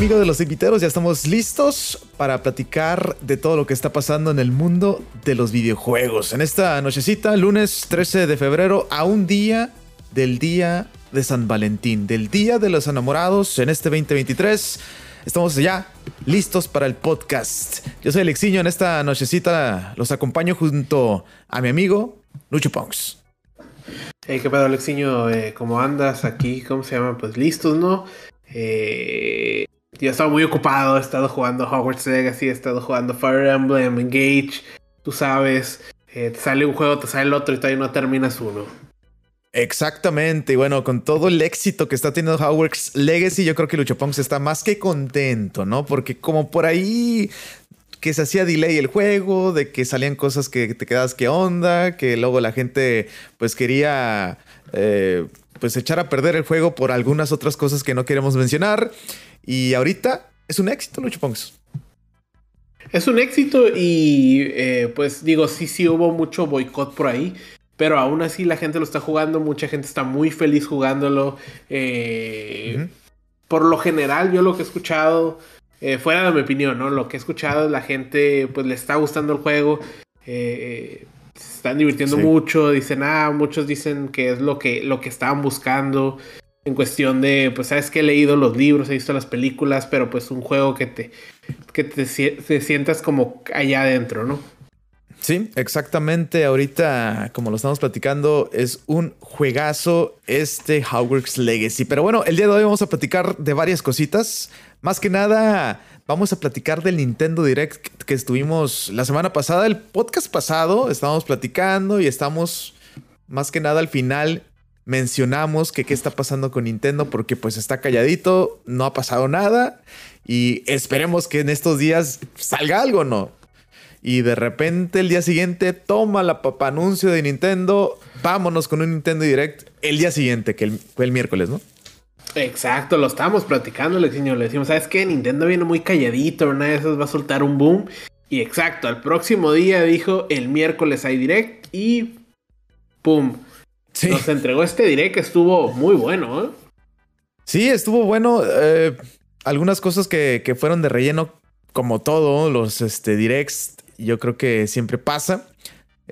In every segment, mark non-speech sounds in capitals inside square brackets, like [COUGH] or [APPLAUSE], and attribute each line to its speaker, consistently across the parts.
Speaker 1: amigo de los inviteros? Ya estamos listos para platicar de todo lo que está pasando en el mundo de los videojuegos. En esta nochecita, lunes 13 de febrero, a un día del día de San Valentín, del día de los enamorados en este 2023. Estamos ya listos para el podcast. Yo soy Alexiño. En esta nochecita los acompaño junto a mi amigo Lucho Ponks.
Speaker 2: Hey, ¿qué pedo, Alexiño? Eh, ¿Cómo andas aquí? ¿Cómo se llama? Pues listos, ¿no? Eh, yo he estado muy ocupado, he estado jugando Hogwarts Legacy, he estado jugando Fire Emblem, Engage, tú sabes, eh, te sale un juego, te sale el otro y todavía no terminas uno.
Speaker 1: Exactamente, y bueno, con todo el éxito que está teniendo Hogwarts Legacy, yo creo que Lucho Ponks está más que contento, ¿no? Porque como por ahí que se hacía delay el juego, de que salían cosas que te quedas que onda, que luego la gente pues quería eh, pues echar a perder el juego por algunas otras cosas que no queremos mencionar. Y ahorita es un éxito, Lucho Ponks.
Speaker 2: Es un éxito y eh, pues digo, sí, sí hubo mucho boicot por ahí. Pero aún así la gente lo está jugando, mucha gente está muy feliz jugándolo. Eh, por lo general, yo lo que he escuchado, eh, fuera de mi opinión, ¿no? Lo que he escuchado, la gente pues le está gustando el juego. se están divirtiendo mucho. Dicen, ah, muchos dicen que es lo que, lo que estaban buscando en cuestión de, pues sabes que he leído los libros, he visto las películas, pero pues un juego que te, que te, sientas como allá adentro, ¿no?
Speaker 1: Sí, exactamente. Ahorita, como lo estamos platicando, es un juegazo este Hogwarts Legacy. Pero bueno, el día de hoy vamos a platicar de varias cositas. Más que nada, vamos a platicar del Nintendo Direct que estuvimos la semana pasada. El podcast pasado estábamos platicando y estamos más que nada al final mencionamos que qué está pasando con Nintendo porque pues está calladito, no ha pasado nada y esperemos que en estos días salga algo, ¿no? Y de repente el día siguiente toma la papa anuncio de Nintendo, vámonos con un Nintendo Direct el día siguiente, que fue el miércoles, ¿no?
Speaker 2: Exacto, lo estábamos platicando, le decimos, ¿sabes qué? Nintendo viene muy calladito, una de esas va a soltar un boom. Y exacto, al próximo día dijo, el miércoles hay Direct y ¡pum! Nos entregó este direct que estuvo muy bueno, ¿eh?
Speaker 1: Sí, estuvo bueno. Eh, algunas cosas que, fueron de relleno, como todo, los este, directs, yo creo que siempre pasa.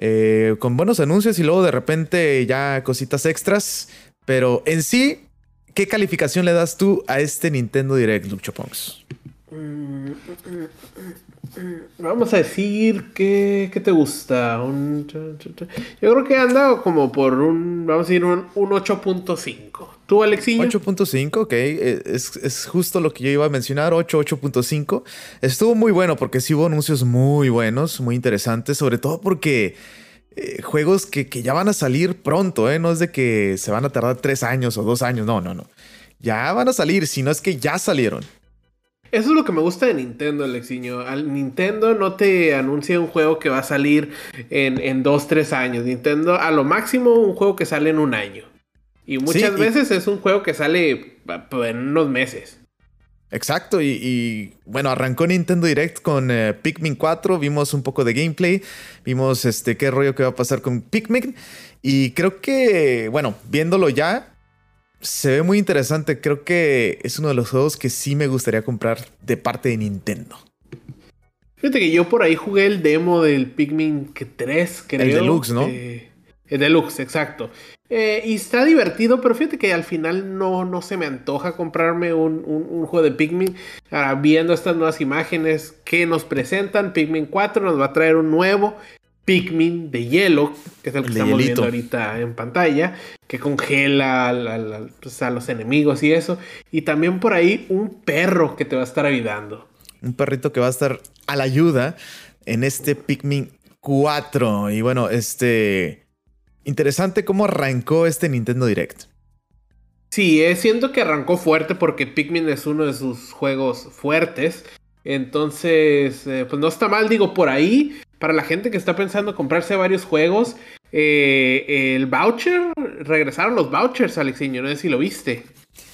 Speaker 1: Eh, con buenos anuncios y luego de repente ya cositas extras. Pero en sí, ¿qué calificación le das tú a este Nintendo Direct, Lucho?
Speaker 2: Vamos a decir que, ¿qué te gusta? yo creo que anda como por un, vamos a decir, un, 8.5. ¿Tú, Alexinho?
Speaker 1: 8.5, ok. Eh, es, justo lo que yo iba a mencionar, 8, 8.5. Estuvo muy bueno porque sí hubo anuncios muy buenos, muy interesantes, sobre todo porque eh, juegos que, que, ya van a salir pronto, ¿eh? No es de que se van a tardar tres años o dos años, no, no, no. Ya van a salir, si no es que ya salieron.
Speaker 2: Eso es lo que me gusta de Nintendo, Alexiño. Al Nintendo no te anuncia un juego que va a salir en, en dos, tres años. Nintendo, a lo máximo, un juego que sale en un año. Y muchas veces es un juego que sale pues, en unos meses.
Speaker 1: Exacto, y, bueno, arrancó Nintendo Direct con eh, Pikmin 4, vimos un poco de gameplay, vimos este qué rollo que va a pasar con Pikmin, y creo que, bueno, viéndolo ya, se ve muy interesante. Creo que es uno de los juegos que sí me gustaría comprar de parte de Nintendo.
Speaker 2: Fíjate que yo por ahí jugué el demo del Pikmin 3, creo.
Speaker 1: El Deluxe, ¿no?
Speaker 2: Eh, el Deluxe, exacto. Eh, y está divertido, pero fíjate que al final no, no se me antoja comprarme un, un, juego de Pikmin. Ahora, viendo estas nuevas imágenes que nos presentan, Pikmin 4 nos va a traer un nuevo Pikmin de hielo, que es el que estamos viendo ahorita en pantalla, que congela pues, a, los enemigos y eso. Y también por ahí un perro que te va a estar ayudando.
Speaker 1: Un perrito que va a estar a la ayuda en este Pikmin 4. Y bueno, este... Interesante cómo arrancó este Nintendo Direct.
Speaker 2: Sí, eh, siento que arrancó fuerte porque Pikmin es uno de sus juegos fuertes. Entonces, eh, pues no está mal, digo, por ahí para la gente que está pensando comprarse varios juegos, eh, el voucher, regresaron los vouchers, Alexiño, no sé si lo viste.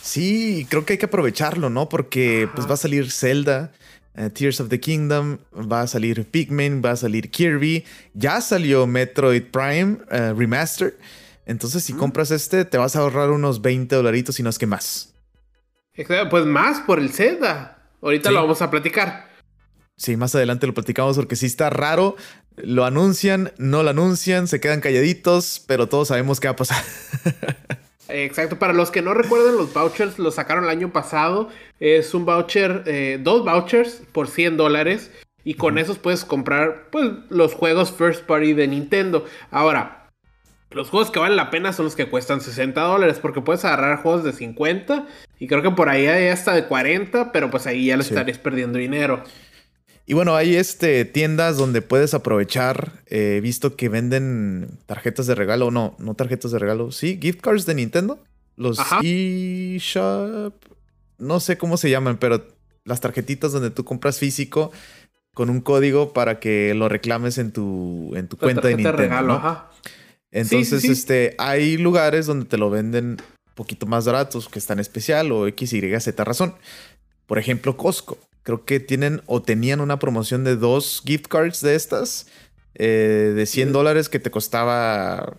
Speaker 1: Sí, creo que hay que aprovecharlo, ¿no? Porque pues va a salir Zelda, eh, Tears of the Kingdom, va a salir Pikmin, va a salir Kirby, ya salió Metroid Prime uh, Remastered. Entonces, si compras este, te vas a ahorrar unos 20 dolaritos y no es que más.
Speaker 2: Pues más por el Zelda. Ahorita lo vamos a platicar.
Speaker 1: Sí, más adelante lo platicamos porque sí está raro. Lo anuncian, no lo anuncian, se quedan calladitos, pero todos sabemos qué va a pasar. [LAUGHS]
Speaker 2: Exacto, para los que no recuerdan, los vouchers los sacaron el año pasado. Es un voucher, eh, dos vouchers por 100 dólares. Y con esos puedes comprar pues, los juegos first party de Nintendo. Ahora, los juegos que valen la pena son los que cuestan 60 dólares. Porque puedes agarrar juegos de 50. Y creo que por ahí hay hasta de 40. Pero pues ahí ya le estarías perdiendo dinero.
Speaker 1: Y bueno, hay este, tiendas donde puedes aprovechar. He visto que venden tarjetas de regalo. No, no tarjetas de regalo. Sí, gift cards de Nintendo. Los eShop. No sé cómo se llaman, pero las tarjetitas donde tú compras físico con un código para que lo reclames en tu, en tu cuenta de Nintendo. regalo, Entonces, este, hay lugares donde te lo venden un poquito más baratos, que están especial o X, Y, Z razón. Por ejemplo, Costco creo que tienen o tenían una promoción de dos gift cards de estas, eh, de 100 dólares que te costaba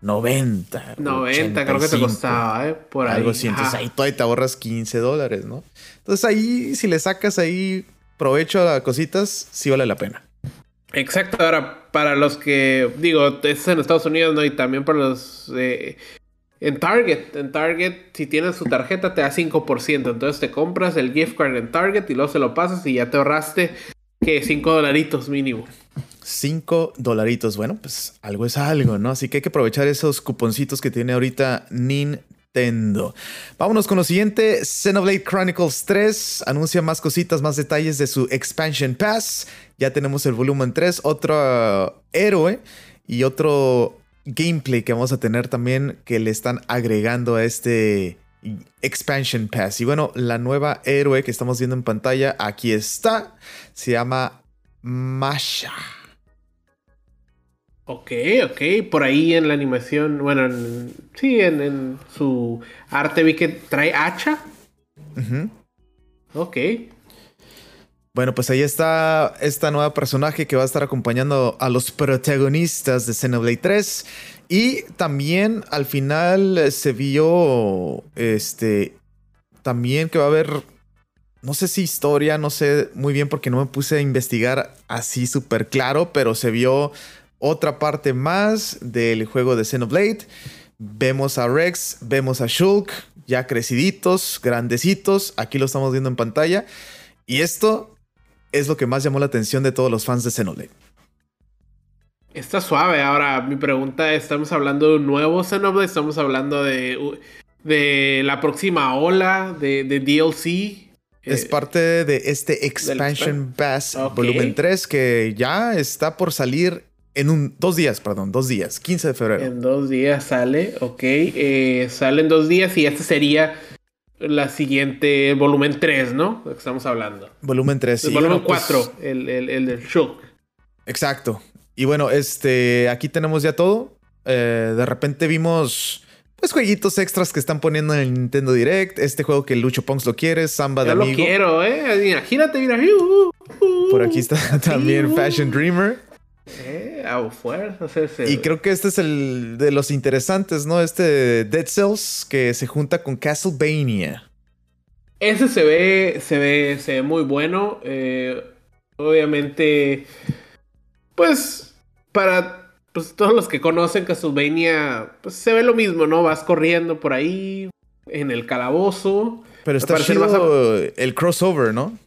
Speaker 1: 90.
Speaker 2: 90 creo que te costaba, ¿eh? Por ahí. Algo
Speaker 1: así. Entonces ahí todavía te ahorras 15 dólares, ¿no? Entonces ahí, si le sacas ahí provecho a cositas, sí vale la pena.
Speaker 2: Exacto. Ahora, para los que, digo, es en Estados Unidos, ¿no? Y también para los eh, en Target, en Target, si tienes su tarjeta te da 5%. Entonces te compras el gift card en Target y luego se lo pasas y ya te ahorraste que 5 dolaritos mínimo.
Speaker 1: 5 dolaritos. Bueno, pues algo es algo, ¿no? Así que hay que aprovechar esos cuponcitos que tiene ahorita Nintendo. Vámonos con lo siguiente. Xenoblade Chronicles 3 anuncia más cositas, más detalles de su Expansion Pass. Ya tenemos el volumen 3, otro héroe y otro gameplay que vamos a tener también que le están agregando a este Expansion Pass. Y bueno, la nueva héroe que estamos viendo en pantalla, aquí está. Se llama Masha.
Speaker 2: Ok, ok. Por ahí en la animación, bueno, sí, en, su arte vi que trae hacha. Ok.
Speaker 1: Bueno, pues ahí está esta nueva personaje que va a estar acompañando a los protagonistas de Xenoblade 3. Y también al final se vio este también que va a haber no sé si historia, no sé muy bien porque no me puse a investigar así súper claro, pero se vio otra parte más del juego de Xenoblade. Vemos a Rex, vemos a Shulk, ya creciditos, grandecitos, aquí lo estamos viendo en pantalla. Y esto es lo que más llamó la atención de todos los fans de Xenoblade.
Speaker 2: Está suave. Ahora, mi pregunta es, ¿estamos hablando de un nuevo Xenoblade? ¿Estamos hablando de, de la próxima ola de, DLC?
Speaker 1: Es eh, parte de este Expansion Pass Volumen 3 que ya está por salir en un, dos días, perdón, dos días, 15 de febrero.
Speaker 2: En dos días sale, ok. Eh, sale en dos días y este sería la siguiente, volumen 3, ¿no? que estamos hablando.
Speaker 1: Volumen 3,
Speaker 2: El volumen 4, pues, el, el, el del show.
Speaker 1: Exacto. Y bueno, este, aquí tenemos ya todo. Eh, de repente vimos, pues, jueguitos extras que están poniendo en el Nintendo Direct. Este juego que Lucho Ponks lo quiere, Samba de Amigo.
Speaker 2: lo quiero, ¿eh? Imagínate, mira. Uh,
Speaker 1: uh, uh, Por aquí está [LAUGHS] también Fashion Dreamer.
Speaker 2: Eh, fuerza,
Speaker 1: y creo que este es el de los interesantes, ¿no? Este Dead Cells que se junta con Castlevania.
Speaker 2: Ese se ve, se ve, se ve muy bueno. Eh, obviamente, pues para pues, todos los que conocen Castlevania, pues se ve lo mismo, ¿no? Vas corriendo por ahí en el calabozo.
Speaker 1: Pero está chido el crossover, ¿no?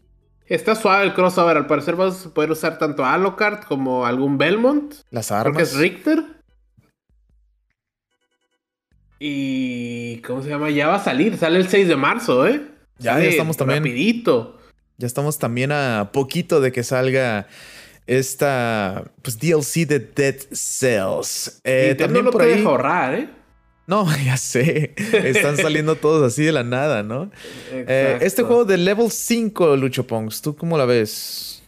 Speaker 2: Está suave el crossover. Al parecer vas a poder usar tanto Alucard como algún Belmont.
Speaker 1: Las armas.
Speaker 2: Creo que es Richter. Y. ¿Cómo se llama? Ya va a salir. Sale el 6 de marzo, ¿eh?
Speaker 1: Ya, estamos también.
Speaker 2: Rapidito.
Speaker 1: Ya estamos también a poquito de que salga esta pues, DLC de Dead Cells.
Speaker 2: Eh, también no por ahí... ahorrar, ¿eh?
Speaker 1: No, [LAUGHS] ya sé. Están [LAUGHS] saliendo todos así de la nada, ¿no? Eh, este juego de level 5, Lucho Pongs, ¿tú cómo la ves?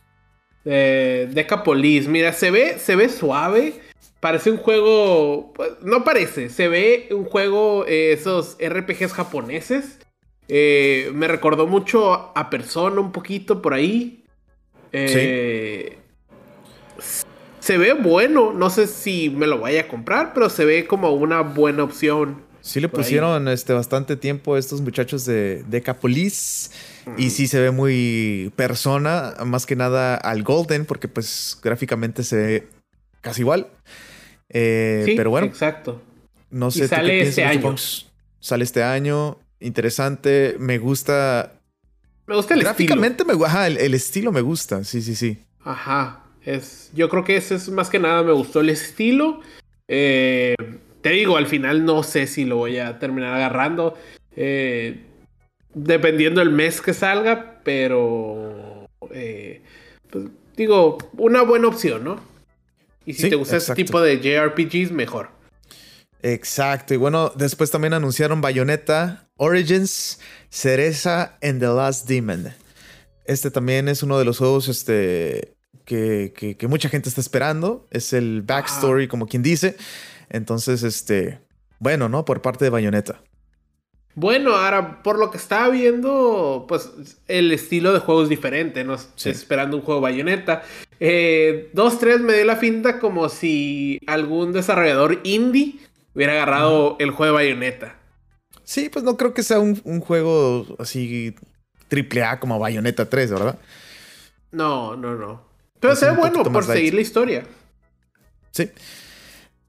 Speaker 2: Eh, Decapolis, mira, se ve, se ve suave. Parece un juego. Pues, no parece, se ve un juego, eh, esos RPGs japoneses. Eh, me recordó mucho a Persona un poquito por ahí. sí se ve bueno. No sé si me lo vaya a comprar, pero se ve como una buena opción.
Speaker 1: Sí le pusieron este, bastante tiempo a estos muchachos de Decapolis. Y sí se ve muy persona, más que nada al Golden, porque pues gráficamente se ve casi igual. Eh,
Speaker 2: Sí,
Speaker 1: pero bueno,
Speaker 2: Exacto.
Speaker 1: no sé.
Speaker 2: y
Speaker 1: ¿tú qué
Speaker 2: sale este año.
Speaker 1: Sale este año. Interesante. Me gusta.
Speaker 2: Me gusta el estilo.
Speaker 1: Gráficamente me Ajá, el, el estilo me gusta. Sí, sí, sí.
Speaker 2: Ajá. Es, yo creo que ese es más que nada me gustó el estilo. Eh, te digo, al final no sé si lo voy a terminar agarrando. eh, dependiendo el mes que salga, pero eh, pues, digo, una buena opción, ¿no? Y si
Speaker 1: Sí,
Speaker 2: te gusta
Speaker 1: exacto.
Speaker 2: ese tipo de JRPGs, mejor.
Speaker 1: Exacto. Y bueno, después también anunciaron Bayonetta, Origins, Cereza and the Last Demon. Este también es uno de los juegos este, que, que- que mucha gente está esperando. Es el backstory, como quien dice. Entonces, este, bueno, ¿no? Por parte de Bayonetta.
Speaker 2: Bueno, ahora, por lo que estaba viendo, pues el estilo de juego es diferente, ¿no?
Speaker 1: Sí.
Speaker 2: Esperando un juego bayoneta. Eh, 2-3 me dio la finta como si algún desarrollador indie hubiera agarrado el juego de bayoneta.
Speaker 1: Sí, pues no creo que sea un, un juego así triple A como Bayonetta 3, ¿verdad?
Speaker 2: No, no, no. Pero
Speaker 1: Es
Speaker 2: se ve
Speaker 1: un
Speaker 2: bueno por
Speaker 1: light.
Speaker 2: seguir la historia.
Speaker 1: Sí.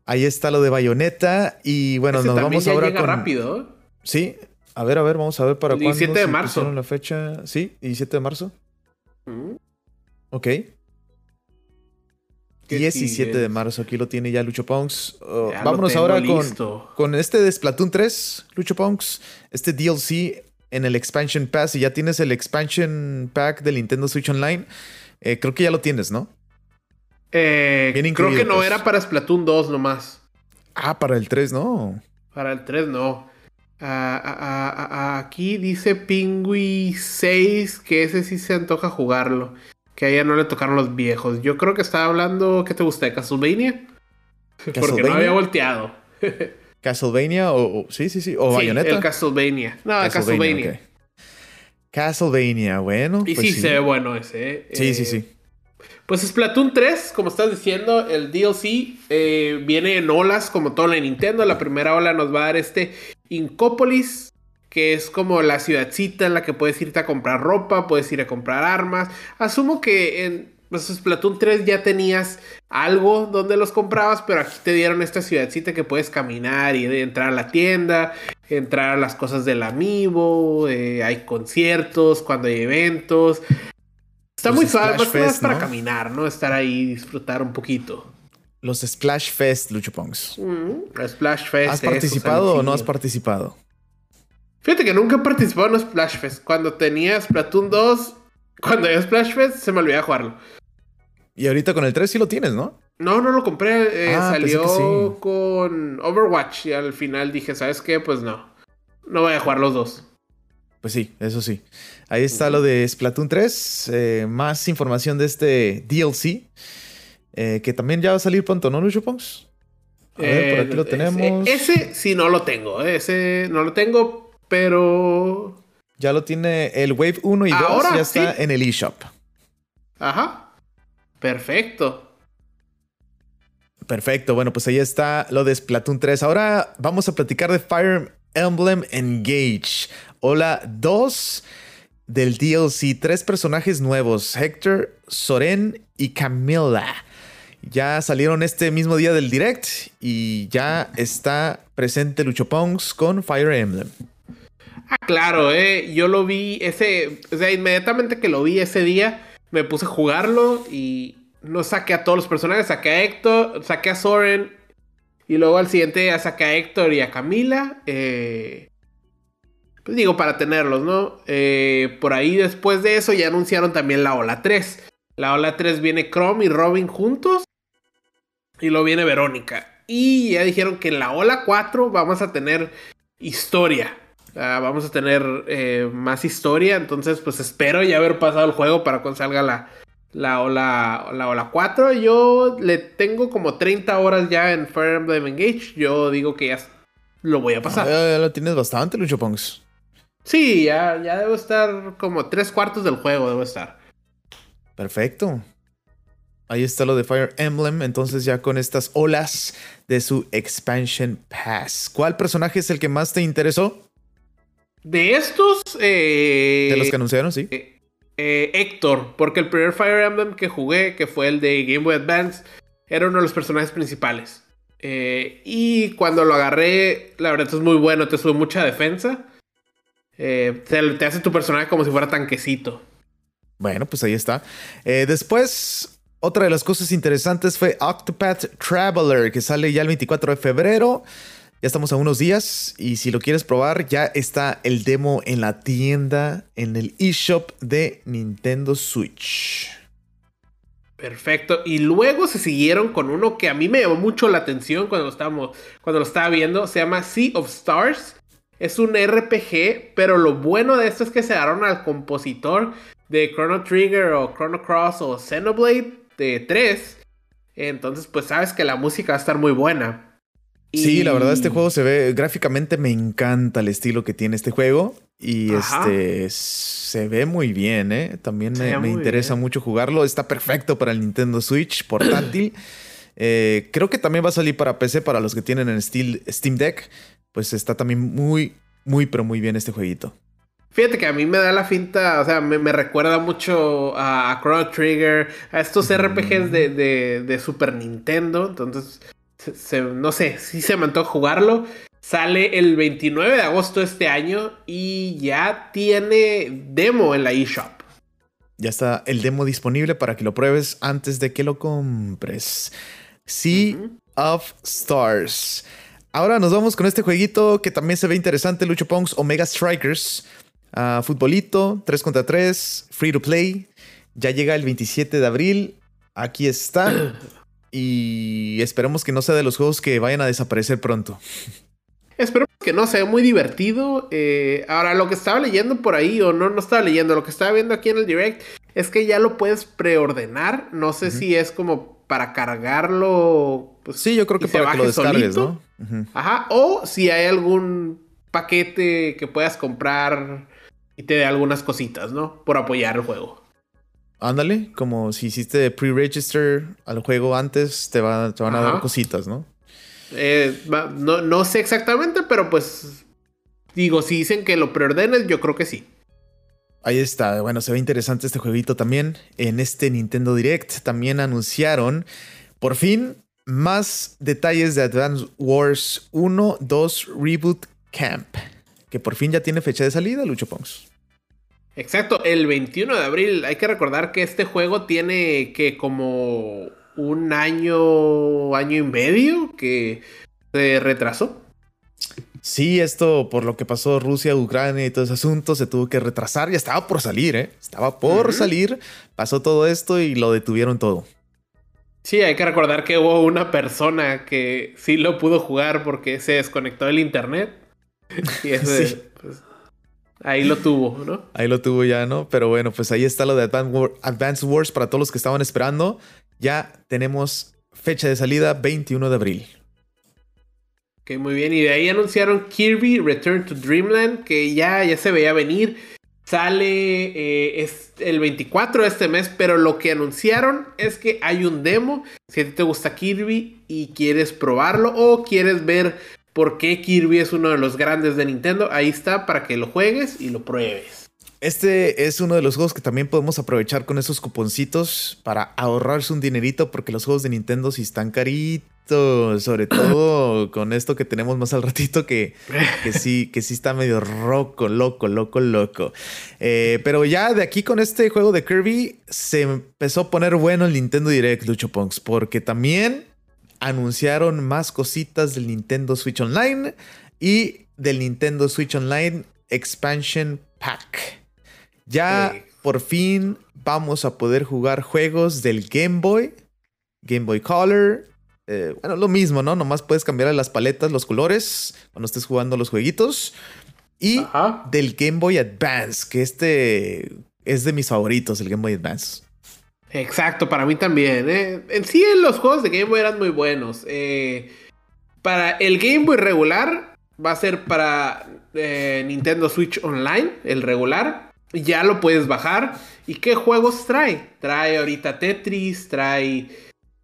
Speaker 1: Ahí está lo de Bayonetta. Y bueno,
Speaker 2: Ese
Speaker 1: nos vamos
Speaker 2: ya
Speaker 1: ahora
Speaker 2: llega
Speaker 1: con.
Speaker 2: rápido.
Speaker 1: Sí. A ver, a ver, vamos a ver para cuándo.
Speaker 2: 17 de marzo.
Speaker 1: la fecha. Sí, 17 de marzo.
Speaker 2: Mm,
Speaker 1: Ok.
Speaker 2: ¿Qué
Speaker 1: 17 de marzo. Aquí lo tiene ya Lucho Punks. Oh,
Speaker 2: ya
Speaker 1: vámonos ahora con, con este de Splatoon 3, Lucho Punks. Este DLC en el Expansion Pass. Y ya tienes el Expansion Pack del Nintendo Switch Online. Eh, creo que ya lo tienes, ¿no?
Speaker 2: Eh,
Speaker 1: Bien
Speaker 2: creo que no
Speaker 1: pues.
Speaker 2: era para Splatoon 2 nomás.
Speaker 1: Ah, para el 3, no.
Speaker 2: Para el 3 no. Ah, ah, ah, aquí dice Pingui 6 que ese sí se antoja jugarlo. Que a ella no le tocaron los viejos. Yo creo que estaba hablando, ¿qué te gusta? ¿De Castlevania? [LAUGHS] Porque no
Speaker 1: ¿Castlevania?
Speaker 2: había volteado. [LAUGHS]
Speaker 1: Castlevania o, o- sí, sí, sí. O
Speaker 2: sí,
Speaker 1: Bayonetta.
Speaker 2: el Castlevania. No, el Castlevania.
Speaker 1: ok. Castlevania, bueno.
Speaker 2: Y
Speaker 1: pues
Speaker 2: sí, se ve bueno ese. ¿eh?
Speaker 1: Sí, sí,
Speaker 2: Eh,
Speaker 1: sí.
Speaker 2: Pues Splatoon 3, como estás diciendo, el DLC eh, viene en olas, como todo en Nintendo. La primera ola nos va a dar este Incópolis, que es como la ciudadcita en la que puedes irte a comprar ropa, puedes ir a comprar armas. Asumo que en pues, Splatoon 3 ya tenías algo donde los comprabas, pero aquí te dieron esta ciudadcita que puedes caminar y entrar a la tienda, entrar a las cosas del amiibo, eh, hay conciertos, cuando hay eventos. Está
Speaker 1: Los
Speaker 2: muy suave, más
Speaker 1: Fest,
Speaker 2: para
Speaker 1: ¿no?
Speaker 2: caminar, ¿no? Estar ahí y disfrutar un poquito.
Speaker 1: Los Splash Fest, Lucho Pongs.
Speaker 2: Mm, la Splash Fest.
Speaker 1: ¿Has
Speaker 2: eso,
Speaker 1: participado o no has participado?
Speaker 2: Fíjate que nunca he participado en los Splash Fest. Cuando tenía Splatoon 2, cuando había Splash Fest, se me olvidaba jugarlo.
Speaker 1: Y ahorita con el 3 sí lo tienes, ¿no?
Speaker 2: No, no lo compré. eh,
Speaker 1: Ah,
Speaker 2: salió
Speaker 1: sí.
Speaker 2: con Overwatch. Y al final dije, ¿sabes qué? Pues no. No voy a jugar los dos.
Speaker 1: Pues sí, eso sí. Ahí está lo de Splatoon 3. eh, más información de este DLC. eh, que también ya va a salir pronto, ¿no, Lucho Pongs? A ver, por aquí lo
Speaker 2: ese-
Speaker 1: tenemos.
Speaker 2: Ese, sí no lo tengo. Ese no lo tengo, pero.
Speaker 1: Ya lo tiene el Wave 1 y 2.
Speaker 2: Ahora
Speaker 1: Ya está
Speaker 2: sí.
Speaker 1: en el eShop.
Speaker 2: Ajá. Perfecto.
Speaker 1: Perfecto, bueno, pues ahí está lo de Splatoon 3. Ahora vamos a platicar de Fire Emblem Engage. Hola 2 del DLC. Tres personajes nuevos, Hector, Soren y Camilla. Ya salieron este mismo día del direct y ya está presente Lucho Pongs con Fire Emblem.
Speaker 2: Ah, claro, eh. Yo lo vi ese. O sea, inmediatamente que lo vi ese día, me puse a jugarlo y no saqué a todos los personajes. Saqué a Héctor, saqué a Soren. Y luego al siguiente día saqué a Héctor y a Camila. eh, pues digo, para tenerlos, ¿no? Eh, por ahí después de eso ya anunciaron también la Ola 3. La Ola 3 viene Chrome y Robin juntos. Y luego viene Verónica. Y ya dijeron que en la Ola 4 vamos a tener historia. Ah, vamos a tener eh, más historia. Entonces, pues espero ya haber pasado el juego para cuando salga la, la, ola, la Ola 4. Yo le tengo como 30 horas ya en Fire Emblem Engage. Yo digo que ya lo voy a pasar.
Speaker 1: Ah, ya lo tienes bastante, Lucho Pongs.
Speaker 2: Sí, ya, ya debo estar como tres cuartos del juego, debo estar.
Speaker 1: Perfecto. Ahí está lo de Fire Emblem, entonces ya con estas olas de su Expansion Pass. ¿Cuál personaje es el que más te interesó?
Speaker 2: De estos. Eh,
Speaker 1: de los que anunciaron, sí.
Speaker 2: Eh, eh, Héctor, porque el primer Fire Emblem que jugué, que fue el de Game Boy Advance, era uno de los personajes principales. y cuando lo agarré, la verdad es muy bueno, te sube mucha defensa. te, hace tu personaje como si fuera tanquecito.
Speaker 1: Bueno, pues ahí está. después, otra de las cosas interesantes fue Octopath Traveler, que sale ya el 24 de febrero. Ya estamos a unos días y si lo quieres probar, ya está el demo en la tienda, en el eShop de Nintendo Switch.
Speaker 2: Perfecto. Y luego se siguieron con uno que a mí me llamó mucho la atención cuando lo, estábamos, cuando lo estaba viendo. Se llama Sea of Stars. Es un RPG, pero lo bueno de esto es que se dieron al compositor de Chrono Trigger o Chrono Cross o Xenoblade de 3. Entonces, pues sabes que la música va a estar muy buena.
Speaker 1: Sí, la verdad, este juego se ve gráficamente, me encanta el estilo que tiene este juego. Y este se ve muy bien, ¿eh? También me, interesa mucho jugarlo. Está perfecto para el Nintendo Switch portátil. [CLEARS THROAT] Eh, creo que también va a salir para PC para los que tienen en Steam Deck. Pues está también muy, muy, pero muy bien este jueguito.
Speaker 2: Fíjate que a mí me da la finta, o sea, me, recuerda mucho a, Chrono Trigger, a estos RPGs de, de Super Nintendo. Entonces, no sé, si se me antoja jugarlo. Sale el 29 de agosto de este año y ya tiene demo en la eShop.
Speaker 1: Ya está el demo disponible para que lo pruebes antes de que lo compres. Sea of Stars. Ahora nos vamos con este jueguito que también se ve interesante, Lucho Pongs Omega Strikers. Uh, futbolito, 3 contra 3, free to play. Ya llega el 27 de abril. Aquí está. [CLEARS THROAT] Y esperemos que no sea de los juegos que vayan a desaparecer pronto.
Speaker 2: Esperemos que no sea muy divertido. Eh, ahora, lo que estaba leyendo por ahí, o no, no estaba leyendo, lo que estaba viendo aquí en el direct, es que ya lo puedes preordenar. No sé si es como para cargarlo.
Speaker 1: Pues, sí, yo creo que para que lo descargues, ¿no?
Speaker 2: Ajá. O si hay algún paquete que puedas comprar y te dé algunas cositas, ¿no? Por apoyar el juego.
Speaker 1: Ándale, como si hiciste pre-register al juego antes, te, van a dar cositas, ¿no?
Speaker 2: Eh, ¿no? No sé exactamente, pero pues digo, si dicen que lo preordenes, yo creo que sí.
Speaker 1: Ahí está, bueno, se ve interesante este jueguito también. En este Nintendo Direct también anunciaron por fin más detalles de Advance Wars 1, 2 Reboot Camp, que por fin ya tiene fecha de salida, Lucho Pons.
Speaker 2: Exacto, el 21 de abril. Hay que recordar que este juego tiene que como un año, año y medio que se retrasó.
Speaker 1: Sí, esto por lo que pasó Rusia, Ucrania y todo ese asunto se tuvo que retrasar. Ya estaba por salir, ¿eh? Estaba por salir. Pasó todo esto y lo detuvieron todo.
Speaker 2: Sí, hay que recordar que hubo una persona que sí lo pudo jugar porque se desconectó del internet. [LAUGHS] Y ese, pues, Ahí lo tuvo, ¿no?
Speaker 1: Ahí lo tuvo ya, ¿no? Pero bueno, pues ahí está lo de Advance Wars para todos los que estaban esperando. Ya tenemos fecha de salida 21 de abril.
Speaker 2: Ok, muy bien. Y de ahí anunciaron Kirby Return to Dreamland, que ya, ya se veía venir. Sale eh, es el 24 de este mes, pero lo que anunciaron es que hay un demo. Si a ti te gusta Kirby y quieres probarlo o quieres ver por qué Kirby es uno de los grandes de Nintendo. Ahí está para que lo juegues y lo pruebes.
Speaker 1: Este es uno de los juegos que también podemos aprovechar con esos cuponcitos para ahorrarse un dinerito porque los juegos de Nintendo sí están caritos, sobre [COUGHS] todo con esto que tenemos más al ratito que, sí, que sí está medio roco, loco, loco, loco. Eh, pero ya de aquí con este juego de Kirby se empezó a poner bueno el Nintendo Direct, Lucho Punks, porque también anunciaron más cositas del Nintendo Switch Online y del Nintendo Switch Online Expansion Pack. Ya por fin vamos a poder jugar juegos del Game Boy, Game Boy Color. Eh, bueno, lo mismo, ¿no? Nomás puedes cambiar las paletas, los colores cuando estés jugando los jueguitos. Y del Game Boy Advance, que este es de mis favoritos, el Game Boy Advance.
Speaker 2: Exacto, para mí también. ¿eh? En sí, los juegos de Game Boy eran muy buenos. Eh, para el Game Boy regular, va a ser para eh, Nintendo Switch Online, el regular. Ya lo puedes bajar. ¿Y qué juegos trae? Trae ahorita Tetris, trae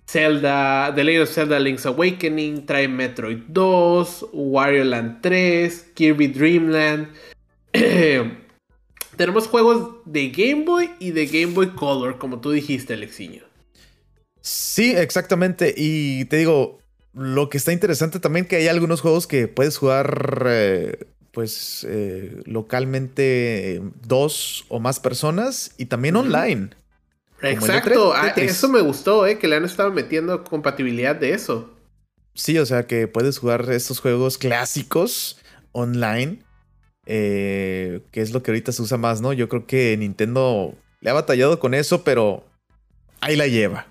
Speaker 2: Zelda, The Legend of Zelda Link's Awakening, trae Metroid 2, Wario Land 3, Kirby Dreamland. [CLEARS THROAT] tenemos juegos de Game Boy y de Game Boy Color, como tú dijiste, Alexiño.
Speaker 1: Sí, exactamente. Y te digo, lo que está interesante también que hay algunos juegos que puedes jugar eh, pues eh, localmente dos o más personas y también online.
Speaker 2: Exacto, ah, eso me gustó, eh, que le han estado metiendo compatibilidad de eso.
Speaker 1: Sí, o sea que puedes jugar estos juegos clásicos online, eh, que es lo que ahorita se usa más, ¿no? Yo creo que Nintendo le ha batallado con eso, pero ahí la lleva.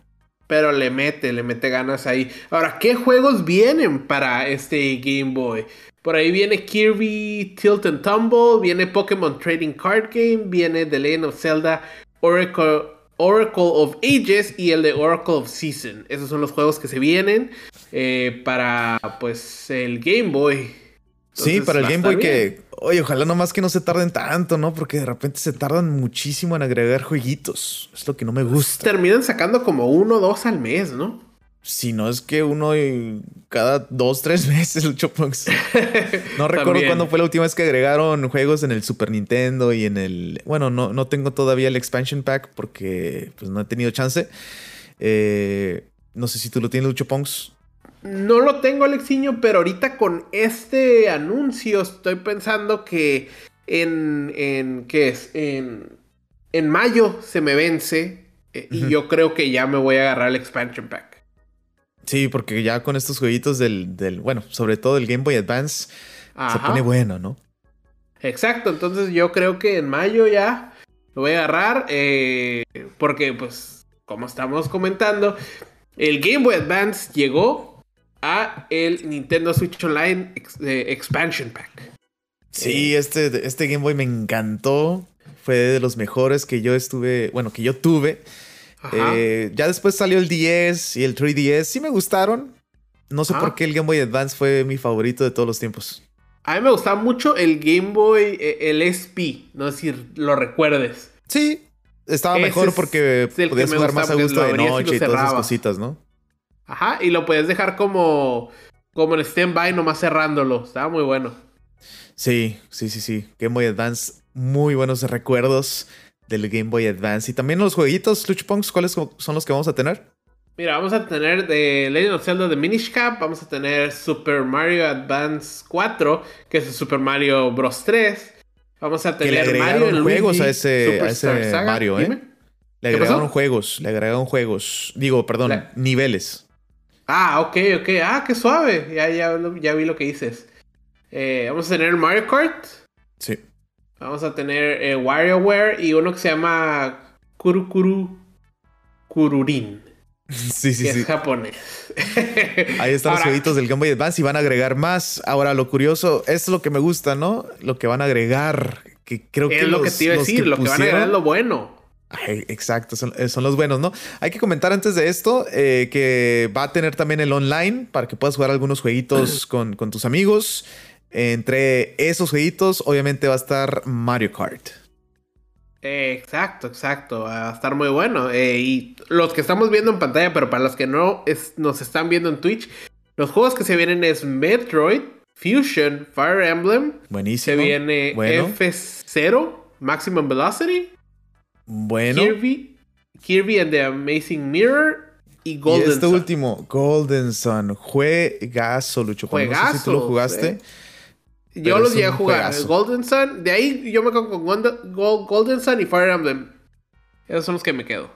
Speaker 2: Pero le mete, le mete ganas ahí. Ahora, ¿qué juegos vienen para este Game Boy? Por ahí viene Kirby Tilt and Tumble, viene Pokémon Trading Card Game, viene The Legend of Zelda Oracle, Oracle of Ages y el de Oracle of Season. Esos son los juegos que se vienen eh, para pues el Game Boy.
Speaker 1: Sí, para el Game Boy que, oye, ojalá nomás que no se tarden tanto, ¿no? Porque de repente se tardan muchísimo en agregar jueguitos. Es lo que no me gusta.
Speaker 2: Terminan sacando como uno o dos al mes, ¿no?
Speaker 1: Si no es que uno cada dos, tres [LAUGHS] meses Punks. No [LAUGHS] recuerdo cuándo fue la última vez que agregaron juegos en el Super Nintendo y en el. Bueno, no, no tengo todavía el expansion pack porque pues, no he tenido chance. Eh, no sé si tú lo tienes, Lucho Punks.
Speaker 2: No lo tengo, Alexiño, pero ahorita con este anuncio estoy pensando que en. en ¿Qué es? En, en mayo se me vence. Eh, y yo creo que ya me voy a agarrar el expansion pack.
Speaker 1: Sí, porque ya con estos jueguitos del, del bueno, sobre todo el Game Boy Advance, se pone bueno, ¿no?
Speaker 2: Exacto, entonces yo creo que en mayo ya lo voy a agarrar, eh, porque pues, como estamos comentando, el Game Boy Advance llegó a el Nintendo Switch Online Expansion Pack.
Speaker 1: Sí, este, este Game Boy me encantó, fue de los mejores que yo estuve, bueno, que yo tuve. Eh, ya después salió el 10 y el 3DS. Sí me gustaron. No sé por qué el Game Boy Advance fue mi favorito de todos los tiempos.
Speaker 2: A mí me gustaba mucho el Game Boy, eh, el SP. No sé si lo recuerdes.
Speaker 1: Sí, estaba mejor porque podías jugar más a gusto de noche y, todas esas cositas, ¿no?
Speaker 2: Ajá, y lo podías dejar como, como en stand-by, nomás cerrándolo. Estaba muy bueno.
Speaker 1: Sí, sí, sí, sí. Game Boy Advance, muy buenos recuerdos del Game Boy Advance. Y también los jueguitos, Luchpunks, ¿cuáles son los que vamos a tener?
Speaker 2: Mira, vamos a tener de Legend of Zelda de Minish Cap, vamos a tener Super Mario Advance 4, que es el Super Mario Bros. 3. Vamos a tener Mario
Speaker 1: juegos a ese, a ese Mario, ¿eh? Le agregaron juegos, le agregaron juegos. Digo, perdón, niveles.
Speaker 2: Ah, ok, ok. Ah, qué suave. Ya, ya, ya vi lo que dices. Eh, vamos a tener Mario Kart.
Speaker 1: Sí.
Speaker 2: Vamos a tener eh, WarioWare y uno que se llama Kurukuru Kururin. [LAUGHS]
Speaker 1: Sí, sí, que
Speaker 2: sí. Es japonés. [LAUGHS]
Speaker 1: Ahí están los jueguitos del Game Boy Advance y van a agregar más. Ahora, lo curioso, esto es lo que me gusta, ¿no? Lo que van a agregar. Que creo que
Speaker 2: es lo que te iba a decir, lo que van a agregar es lo bueno.
Speaker 1: Exacto, eh, son, los buenos, ¿no? Hay que comentar antes de esto eh, que va a tener también el online para que puedas jugar algunos jueguitos [CLEARS THROAT] con, con tus amigos. Entre esos jueguitos, obviamente va a estar Mario Kart.
Speaker 2: Exacto, exacto. Va a estar muy bueno. Eh, y los que estamos viendo en pantalla, pero para los que no nos están viendo en Twitch, los juegos que se vienen es Metroid, Fusion, Fire Emblem.
Speaker 1: Buenísimo.
Speaker 2: Se viene F0, Maximum Velocity.
Speaker 1: Bueno.
Speaker 2: Kirby, Kirby and the Amazing Mirror. Y Golden y
Speaker 1: este último, Golden Sun. Juegazo, Lucho.
Speaker 2: Juegazo. No sé si tú lo jugaste. Yo los llegué a jugar. Golden Sun. De ahí yo me quedo con Golden Sun y Fire Emblem. Esos son los que me quedo.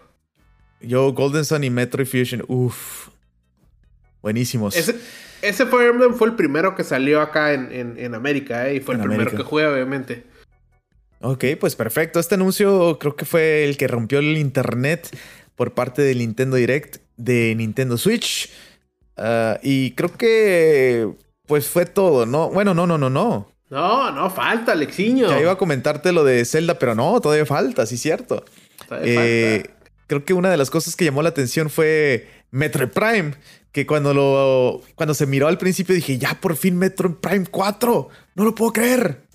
Speaker 1: Yo, Golden Sun y Metroid Fusion. Uff. Buenísimos.
Speaker 2: Ese, Fire Emblem fue el primero que salió acá en, América, ¿eh? Y fue el primero que jugué, obviamente.
Speaker 1: Ok, pues perfecto. Este anuncio creo que fue el que rompió el internet por parte del Nintendo Direct de Nintendo Switch. Ah, y creo que pues fue todo, ¿no? Bueno, no, no, no, no.
Speaker 2: No, no, falta, Alexiño.
Speaker 1: Ya iba a comentarte lo de Zelda, pero no, todavía falta, sí, cierto. Eh, creo que una de las cosas que llamó la atención fue Metroid Prime, que cuando lo cuando se miró al principio dije, ya por fin Metroid Prime 4, no lo puedo creer.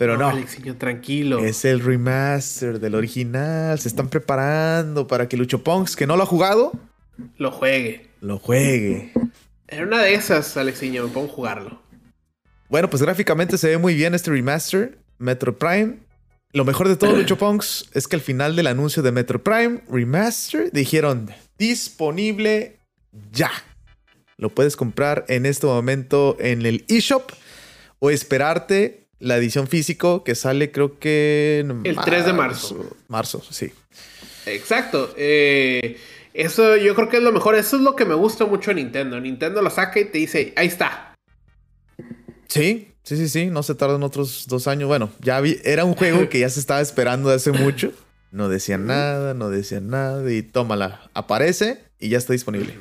Speaker 1: Pero no.
Speaker 2: Alexiño, tranquilo.
Speaker 1: Es el remaster del original. Se están preparando para que Lucho Ponks, que no lo ha jugado,
Speaker 2: lo juegue.
Speaker 1: Lo juegue.
Speaker 2: En una de esas, Alexiño, me pongo a jugarlo.
Speaker 1: Bueno, pues gráficamente se ve muy bien este remaster. Metro Prime. Lo mejor de todo, Lucho Punks, es que al final del anuncio de Metro Prime Remaster dijeron disponible ya. Lo puedes comprar en este momento en el eShop o esperarte la edición físico que sale creo que
Speaker 2: el 3 de marzo.
Speaker 1: Marzo, sí.
Speaker 2: Exacto. Eh, eso yo creo que es lo mejor. Eso es lo que me gusta mucho de Nintendo. Nintendo lo saca y te dice, ahí está.
Speaker 1: Sí, sí, sí, sí. No se tardan otros dos años. Bueno, ya vi, era un juego que ya se estaba esperando de hace mucho. No decían nada, no decían nada. Y tómala, aparece y ya está disponible.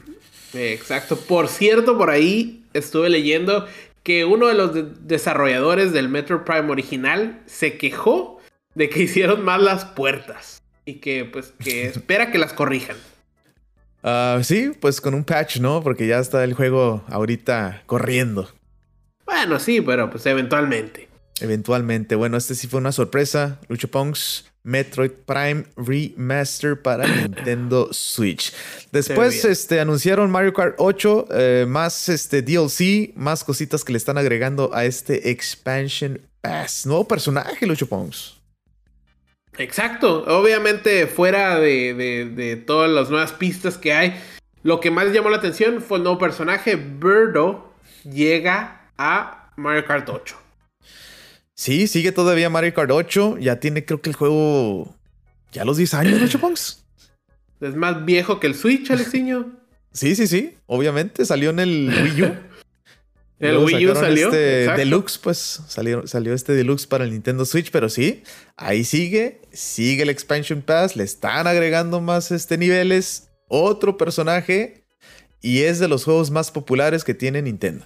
Speaker 2: Exacto. Por cierto, por ahí estuve leyendo que uno de los desarrolladores del Metro Prime original se quejó de que [LAUGHS] hicieron mal las puertas y que pues que [LAUGHS] espera que las corrijan.
Speaker 1: Ah, sí, pues con un patch, ¿no? Porque ya está el juego ahorita corriendo.
Speaker 2: Bueno, sí, pero pues eventualmente.
Speaker 1: Eventualmente. Bueno, este sí fue una sorpresa. Lucho Punks, Metroid Prime Remaster para [COUGHS] Nintendo Switch. Después este, anunciaron Mario Kart 8, eh, más este, DLC, más cositas que le están agregando a este Expansion Pass. Nuevo personaje, Lucho Punks.
Speaker 2: Exacto. Obviamente, fuera de, todas las nuevas pistas que hay, lo que más llamó la atención fue el nuevo personaje. Birdo llega a Mario Kart 8.
Speaker 1: Sí, sigue todavía Mario Kart 8. Ya tiene, creo que el juego. Ya los 10 años, ¿no, [CLEARS THROAT] Punks?
Speaker 2: Es más viejo que el Switch, [LAUGHS] Alexiño.
Speaker 1: sí, sí, sí. Obviamente salió en el Wii U. [LAUGHS]
Speaker 2: El Wii U salió.
Speaker 1: Este Deluxe, pues salió, salió este Deluxe para el Nintendo Switch, pero sí, ahí sigue, sigue el Expansion Pass, le están agregando más este, niveles, otro personaje, y es de los juegos más populares que tiene Nintendo.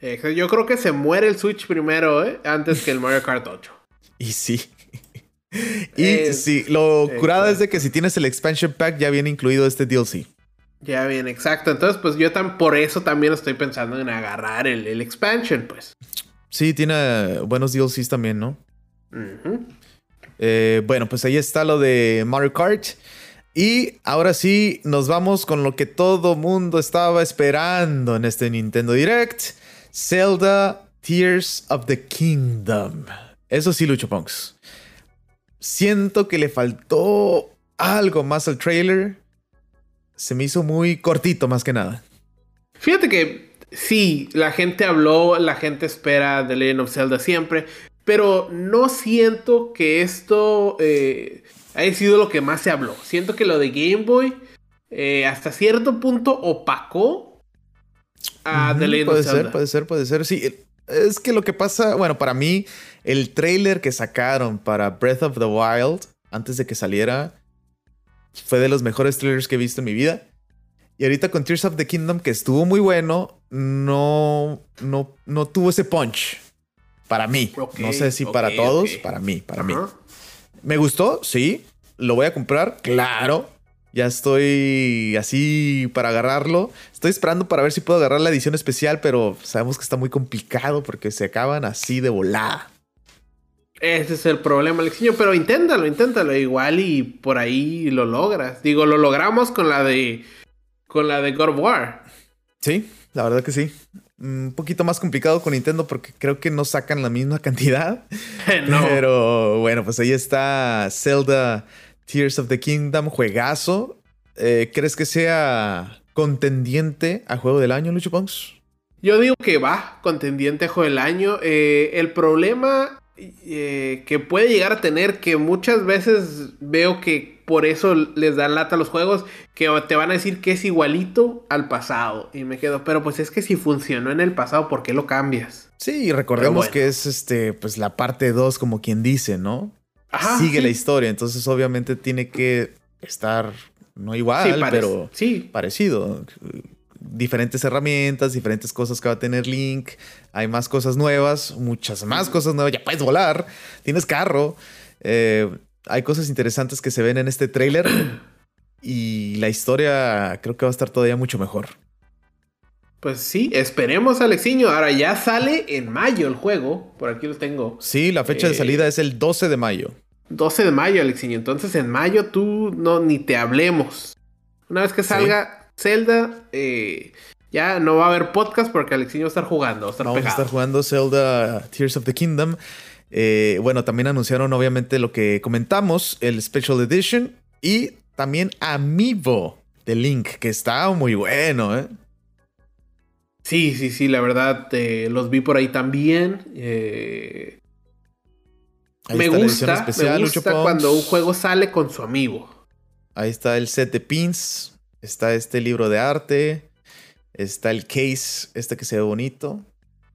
Speaker 2: Yo creo que se muere el Switch primero, ¿eh? antes que el Mario Kart 8. [LAUGHS]
Speaker 1: Y sí. [LAUGHS] y sí, lo curada es de que si tienes el Expansion Pack ya viene incluido este DLC.
Speaker 2: Ya bien, exacto. Entonces, pues yo tan, por eso también estoy pensando en agarrar el, expansion, pues.
Speaker 1: Sí, tiene buenos DLCs también, ¿no? Eh, bueno, pues ahí está lo de Mario Kart. Y ahora sí, nos vamos con lo que todo mundo estaba esperando en este Nintendo Direct. Zelda Tears of the Kingdom. Eso sí, Lucho Punks. Siento que le faltó algo más al trailer se me hizo muy cortito más que nada.
Speaker 2: Fíjate que sí, la gente habló, la gente espera The Legend of Zelda siempre, pero no siento que esto eh, haya sido lo que más se habló. Siento que lo de Game Boy eh, hasta cierto punto opacó a The Legend
Speaker 1: of Zelda. Puede ser, puede ser, puede ser. Sí, es que lo que pasa, bueno, para mí, el trailer que sacaron para Breath of the Wild antes de que saliera fue de los mejores trailers que he visto en mi vida. Y ahorita con Tears of the Kingdom, que estuvo muy bueno, no, no, no tuvo ese punch. Para mí. no sé si para todos, para mí, para mí. ¿Me gustó? Sí. ¿Lo voy a comprar? Claro. Ya estoy así para agarrarlo. Estoy esperando para ver si puedo agarrar la edición especial, pero sabemos que está muy complicado porque se acaban así de volada.
Speaker 2: Ese es el problema, Alexiño. Pero inténtalo, inténtalo. Igual y por ahí lo logras. Digo, lo logramos con la de. Con la de God of War.
Speaker 1: Sí, la verdad que sí. Un poquito más complicado con Nintendo porque creo que no sacan la misma [LAUGHS] cantidad. [LAUGHS] no. Pero bueno, pues ahí está Zelda Tears of the Kingdom, juegazo. Eh, ¿Crees que sea contendiente a juego del año, Lucho Pons?
Speaker 2: Yo digo que va contendiente a juego del año. Eh, el problema eh, que puede llegar a tener que muchas veces veo que por eso les dan lata a los juegos que te van a decir que es igualito al pasado y me quedo pero pues es que si funcionó en el pasado ¿por qué lo cambias?
Speaker 1: Sí, recordemos que es este pues la parte 2 como quien dice, ¿no? Sigue la historia, entonces obviamente tiene que estar no igual, pero sí. parecido diferentes herramientas, diferentes cosas que va a tener Link. Hay más cosas nuevas, muchas más cosas nuevas. Ya puedes volar, tienes carro. Eh, hay cosas interesantes que se ven en este tráiler [CLEARS THROAT] y la historia creo que va a estar todavía mucho mejor.
Speaker 2: Pues sí, esperemos, Alexiño. Ahora ya sale en mayo el juego. Por aquí lo tengo.
Speaker 1: Sí, la fecha de eh, salida es el 12 de mayo.
Speaker 2: 12 de mayo, Alexiño. Entonces en mayo tú no ni te hablemos. Una vez que salga, Zelda, eh, ya no va a haber podcast porque Alexiño va a estar jugando. Va a estar
Speaker 1: Vamos a estar jugando Zelda Tears of the Kingdom. Eh, bueno, también anunciaron obviamente lo que comentamos, el Special Edition y también Amiibo de Link, que está muy bueno, ¿eh?
Speaker 2: Sí, sí, sí, la verdad, eh, los vi por ahí también. Eh, me, gusta, me gusta cuando un juego sale con su amigo.
Speaker 1: Ahí está el set de pins, está este libro de arte, está el case, este que se ve bonito,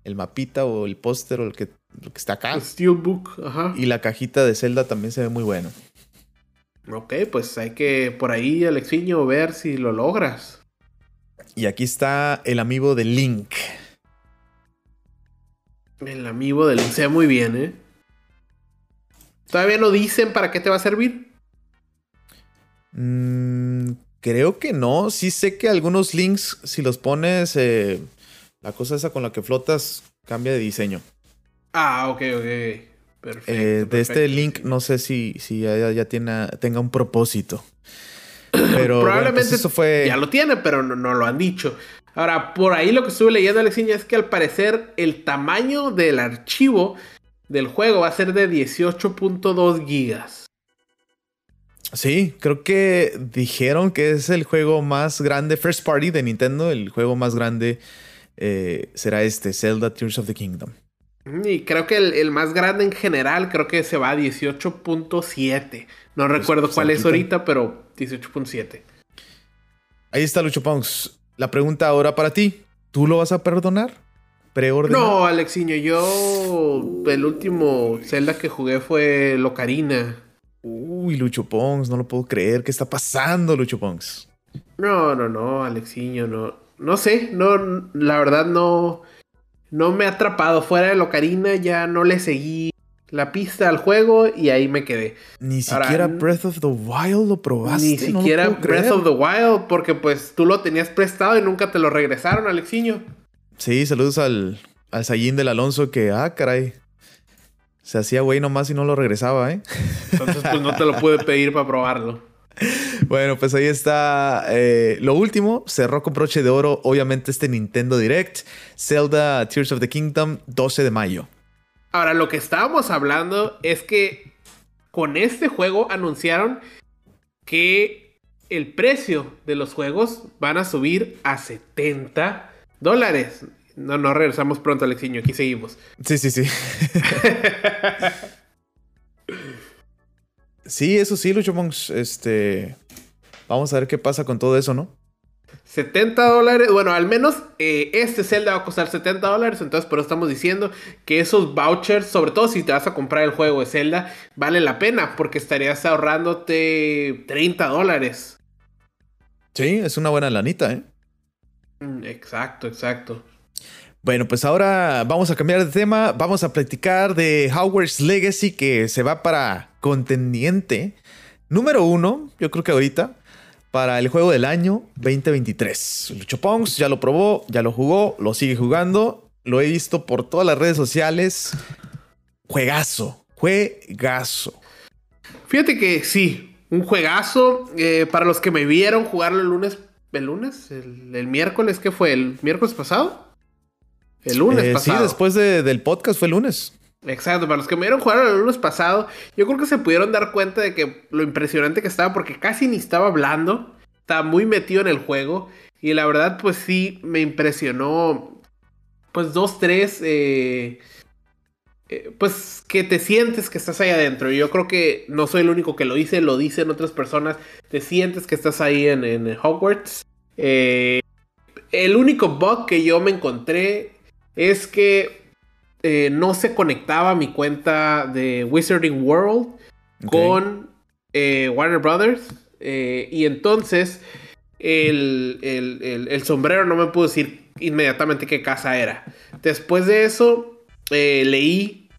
Speaker 1: el mapita o el póster o el que, que está acá. El
Speaker 2: steelbook, ajá.
Speaker 1: Y la cajita de Zelda también se ve muy bueno.
Speaker 2: Ok, pues hay que por ahí, Alexiño, ver si lo logras.
Speaker 1: Y aquí está el amigo de Link.
Speaker 2: El amigo de Link se ve muy bien, ¿eh? ¿Todavía no dicen para qué te va a servir?
Speaker 1: Mm, creo que no. Sí sé que algunos links, si los pones, eh, la cosa esa con la que flotas cambia de diseño.
Speaker 2: Ah, ok, ok.
Speaker 1: Perfecto. Eh, de este link no sé si, si ya, tenga un propósito. [CLEARS THROAT] Pero pues
Speaker 2: probablemente eso fue... ya lo tiene, pero no, lo han dicho. Ahora, por ahí lo que estuve leyendo, Alexiña, es que al parecer el tamaño del archivo del juego va a ser de 18.2 gigas.
Speaker 1: Sí, creo que dijeron que es el juego más grande, first party de Nintendo, el juego más grande eh, será este, Zelda Tears of the Kingdom.
Speaker 2: Y creo que el, más grande en general, creo que se va a 18.7. No pues, recuerdo cuál es ahorita, pero 18.7.
Speaker 1: Ahí está Lucho Pongs. La pregunta ahora para ti. ¿Tú lo vas a perdonar?
Speaker 2: No, Alexiño, yo el último Zelda que jugué fue Locarina.
Speaker 1: Uy, Lucho Pongs, no lo puedo creer. ¿Qué está pasando, Lucho Pongs?
Speaker 2: No, no, no, Alexiño, no. No sé, no, la verdad no, no me ha atrapado. Fuera de Locarina ya no le seguí la pista al juego y ahí me quedé.
Speaker 1: Ni siquiera Breath of the Wild lo probaste.
Speaker 2: Ni siquiera Breath of the Wild, porque pues tú lo tenías prestado y nunca te lo regresaron, Alexiño.
Speaker 1: Sí, saludos al, al Sayín del Alonso que, ah, caray. Se hacía güey nomás y no lo regresaba, ¿eh?
Speaker 2: Entonces, pues no te lo pude pedir para probarlo.
Speaker 1: Bueno, pues ahí está eh, lo último. Cerró con broche de oro, obviamente, este Nintendo Direct. Zelda Tears of the Kingdom, 12 de mayo.
Speaker 2: Ahora, lo que estábamos hablando es que con este juego anunciaron que el precio de los juegos van a subir a 70 dólares. No, no regresamos pronto, Alexiño. Aquí seguimos.
Speaker 1: Sí, sí, sí. [LAUGHS] sí, eso sí, Lucho Monks. Este. Vamos a ver qué pasa con todo eso, ¿no?
Speaker 2: 70 dólares. Bueno, al menos eh, este Zelda va a costar 70 dólares. Entonces, por eso estamos diciendo que esos vouchers, sobre todo si te vas a comprar el juego de Zelda, vale la pena porque estarías ahorrándote 30 dólares.
Speaker 1: Sí, es una buena lanita, ¿eh?
Speaker 2: Mm, exacto, exacto.
Speaker 1: Bueno, pues ahora vamos a cambiar de tema. Vamos a platicar de Howard's Legacy que se va para contendiente número uno, yo creo que ahorita, para el juego del año 2023. Lucho Pongs ya lo probó, ya lo jugó, lo sigue jugando. Lo he visto por todas las redes sociales. Juegazo, juegazo.
Speaker 2: Fíjate que sí, un juegazo. Eh, para los que me vieron jugarlo el lunes ¿El lunes? ¿El, miércoles? ¿Qué fue? ¿El miércoles pasado?
Speaker 1: El lunes eh, pasado. Sí, después del podcast fue el lunes.
Speaker 2: Exacto, para los que me vieron jugar el lunes pasado, yo creo que se pudieron dar cuenta de que lo impresionante que estaba, porque casi ni estaba hablando, estaba muy metido en el juego, y la verdad, pues sí, me impresionó, pues dos, tres, eh, eh, pues que te sientes que estás ahí adentro. Y yo creo que no soy el único que lo dice, lo dicen otras personas. Te sientes que estás ahí en, Hogwarts. Eh, el único bug que yo me encontré es que eh, no se conectaba mi cuenta de Wizarding World con Warner Brothers. y entonces el, el, sombrero no me pudo decir inmediatamente qué casa era. Después de eso, leí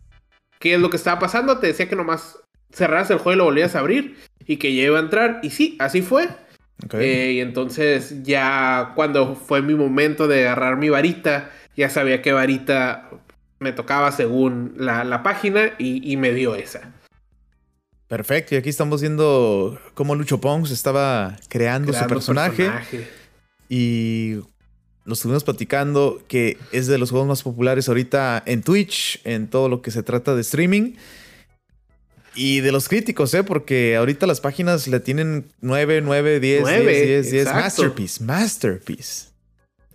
Speaker 2: qué es lo que estaba pasando. Te decía que nomás cerras el juego y lo volvías a abrir y que ya iba a entrar. Y sí, así fue. Eh, y entonces ya cuando fue mi momento de agarrar mi varita, ya sabía qué varita me tocaba según la, página y, me dio esa.
Speaker 1: Perfecto, y aquí estamos viendo cómo Lucho Pongs estaba creando, su personaje, Y lo estuvimos platicando, que es de los juegos más populares ahorita en Twitch, en todo lo que se trata de streaming. Y de los críticos, ¿eh? Porque ahorita las páginas le tienen 9, 9, 10, 10, 10, 10. Masterpiece, masterpiece.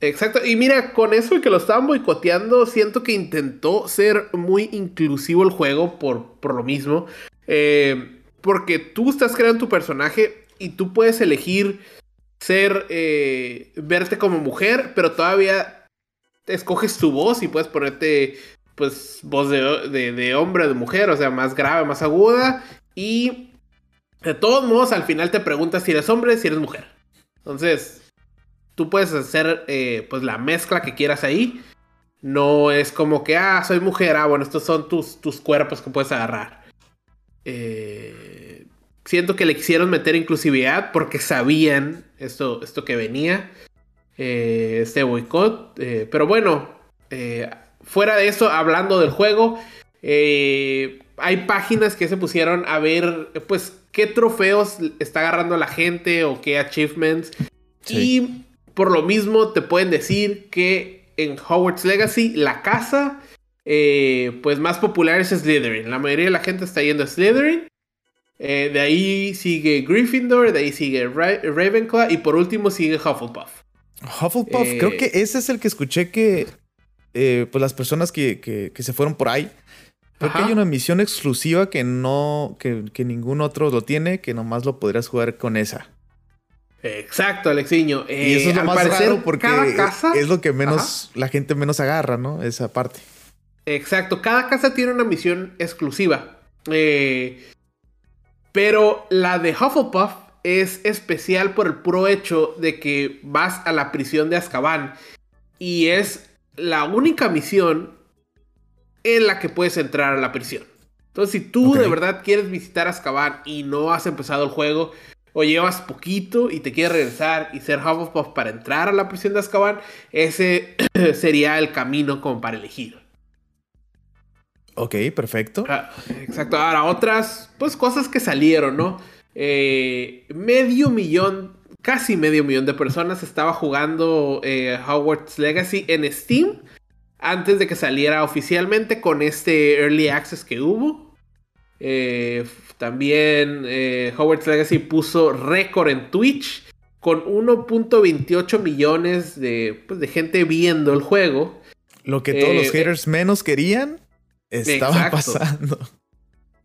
Speaker 2: Exacto. Y mira, con eso de que lo estaban boicoteando, siento que intentó ser muy inclusivo el juego por, por lo mismo. Eh, porque tú estás creando tu personaje y tú puedes elegir ser, eh, verte como mujer, pero todavía escoges tu voz y puedes ponerte pues voz de, de, hombre o de mujer, o sea, más grave, más aguda. Y de todos modos, al final te preguntas si eres hombre, si eres mujer. Entonces, tú puedes hacer eh, pues la mezcla que quieras ahí. No es como que, ah, soy mujer, ah, bueno, estos son tus, tus cuerpos que puedes agarrar. Eh, siento que le quisieron meter inclusividad porque sabían esto, esto que venía, eh, este boicot. pero bueno, fuera de eso, hablando del juego, hay páginas que se pusieron a ver, pues, qué trofeos está agarrando la gente o qué achievements. Y por lo mismo te pueden decir que en Hogwarts Legacy la casa, eh, pues, más popular es Slytherin. La mayoría de la gente está yendo a Slytherin. Eh, de ahí sigue Gryffindor, de ahí sigue Ravenclaw y por último sigue Hufflepuff.
Speaker 1: Hufflepuff, creo que ese es el que escuché que eh, pues las personas que, se fueron por ahí. Creo que hay una misión exclusiva que no, que, ningún otro lo tiene, que nomás lo podrías jugar con esa.
Speaker 2: Exacto, Alexiño.
Speaker 1: y eso es lo eh, más raro porque es lo que menos, la gente menos agarra, ¿no? Esa parte.
Speaker 2: Exacto, cada casa tiene una misión exclusiva. Eh, pero la de Hufflepuff es especial por el puro hecho de que vas a la prisión de Azkaban. Y es la única misión en la que puedes entrar a la prisión. Entonces, si tú de verdad quieres visitar Azkaban y no has empezado el juego, o llevas poquito y te quieres regresar y ser Hufflepuff para entrar a la prisión de Azkaban, ese [CLEARS THROAT] sería el camino como para elegir.
Speaker 1: Ok, perfecto.
Speaker 2: Ah, exacto. Ahora, otras, pues cosas que salieron, ¿no? Eh, medio millón casi medio millón de personas estaba jugando eh, Hogwarts Legacy en Steam antes de que saliera oficialmente con este Early Access que hubo. Eh, también eh, Hogwarts Legacy puso récord en Twitch con 1.28 millones de, pues, de, gente viendo el juego.
Speaker 1: Lo que todos los eh, haters menos querían estaba pasando.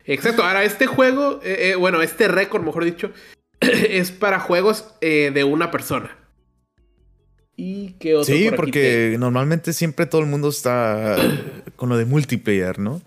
Speaker 2: Exacto. Ahora, este juego, bueno, este récord, mejor dicho, [CLEARS THROAT] es para juegos eh, de una persona.
Speaker 1: ¿Y qué otro? Sí, porque normalmente siempre todo el mundo está con lo de multiplayer, ¿no?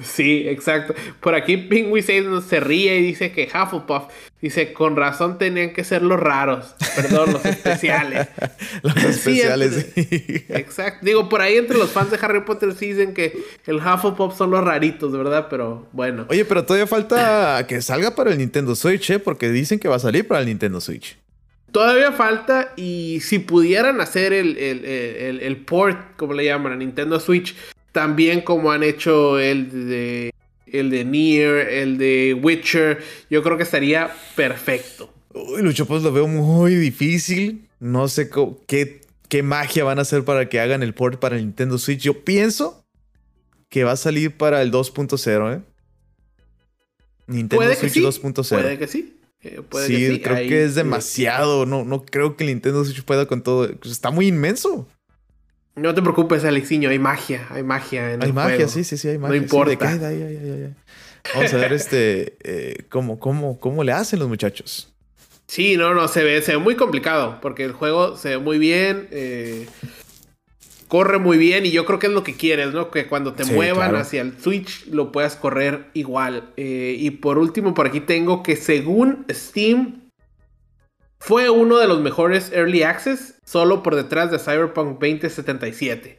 Speaker 2: Sí, exacto. Por aquí Pingui se ríe y dice que Hufflepuff dice, con razón tenían que ser los raros. Perdón, los especiales. [LAUGHS]
Speaker 1: los especiales.
Speaker 2: Sí, exacto. Digo, por ahí entre los fans de Harry Potter sí dicen que el Hufflepuff son los raritos, ¿verdad? Pero bueno.
Speaker 1: Oye, pero todavía falta que salga para el Nintendo Switch, ¿eh? Porque dicen que va a salir para el Nintendo Switch.
Speaker 2: Todavía falta y si pudieran hacer el, el port, como le llaman, a Nintendo Switch, también como han hecho el de el de Nier, el de Witcher, yo creo que estaría perfecto.
Speaker 1: Uy, Lucho, pues lo veo muy difícil. No sé qué, qué magia van a hacer para que hagan el port para el Nintendo Switch. Yo pienso que va a salir para el 2.0, ¿eh?
Speaker 2: Nintendo Switch 2.0. Puede que sí. Eh,
Speaker 1: sí, creo que es demasiado. No, no creo que el Nintendo Switch pueda con todo. Está muy inmenso.
Speaker 2: No te preocupes, Alexiño, hay magia, hay magia en
Speaker 1: Hay magia, sí, sí, sí, hay magia.
Speaker 2: No importa.
Speaker 1: Vamos a ver este eh, cómo, cómo, cómo le hacen los muchachos.
Speaker 2: Sí, no, no, se ve, se ve muy complicado, porque el juego se ve muy bien, eh, corre muy bien, y yo creo que es lo que quieres, ¿no? Que cuando te muevan hacia el Switch lo puedas correr igual. Eh, y por último, por aquí tengo que según Steam, fue uno de los mejores Early Access, solo por detrás de Cyberpunk 2077.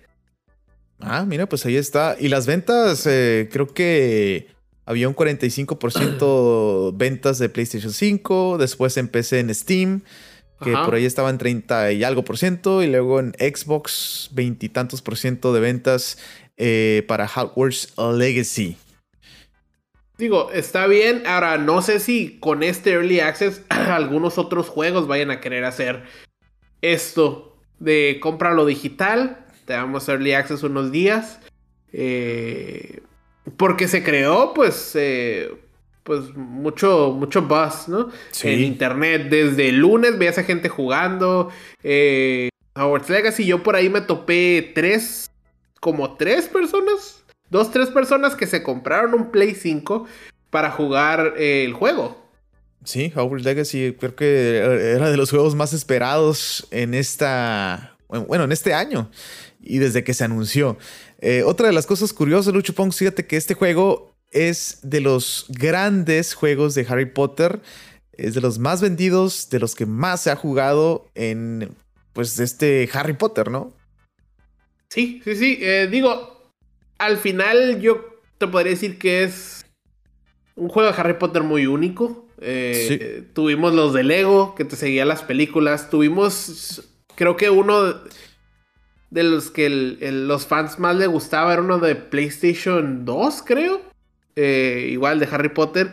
Speaker 1: Ah, mira, pues ahí está. Y las ventas, eh, creo que había un 45% [CLEARS THROAT] ventas de PlayStation 5, después empecé en Steam, que por ahí estaba en 30 y algo por ciento, y luego en Xbox, veintitantos por ciento de ventas eh, para Hogwarts Legacy.
Speaker 2: Digo, está bien. Ahora, no sé si con este Early Access [CLEARS THROAT] algunos otros juegos vayan a querer hacer esto de cómpralo digital, te damos early access unos días. Eh, porque se creó, pues, eh, pues mucho, mucho buzz, ¿no? En internet, desde el lunes veías a gente jugando. Eh, Howard's Legacy, yo por ahí me topé tres, como tres personas, dos, tres personas que se compraron un Play 5 para jugar eh, el juego.
Speaker 1: Sí, Howard's Legacy creo que era de los juegos más esperados en esta, bueno, en este año y desde que se anunció. Eh, otra de las cosas curiosas, Lucho Pong, fíjate que este juego es de los grandes juegos de Harry Potter. Es de los más vendidos, de los que más se ha jugado en, pues, este Harry Potter, ¿no?
Speaker 2: Sí, sí, sí. Eh, digo, al final yo te podría decir que es un juego de Harry Potter muy único. Eh, tuvimos los de Lego, que te seguía las películas. Tuvimos, creo que uno de los que los fans más le gustaba era uno de PlayStation 2, creo. Eh, igual de Harry Potter.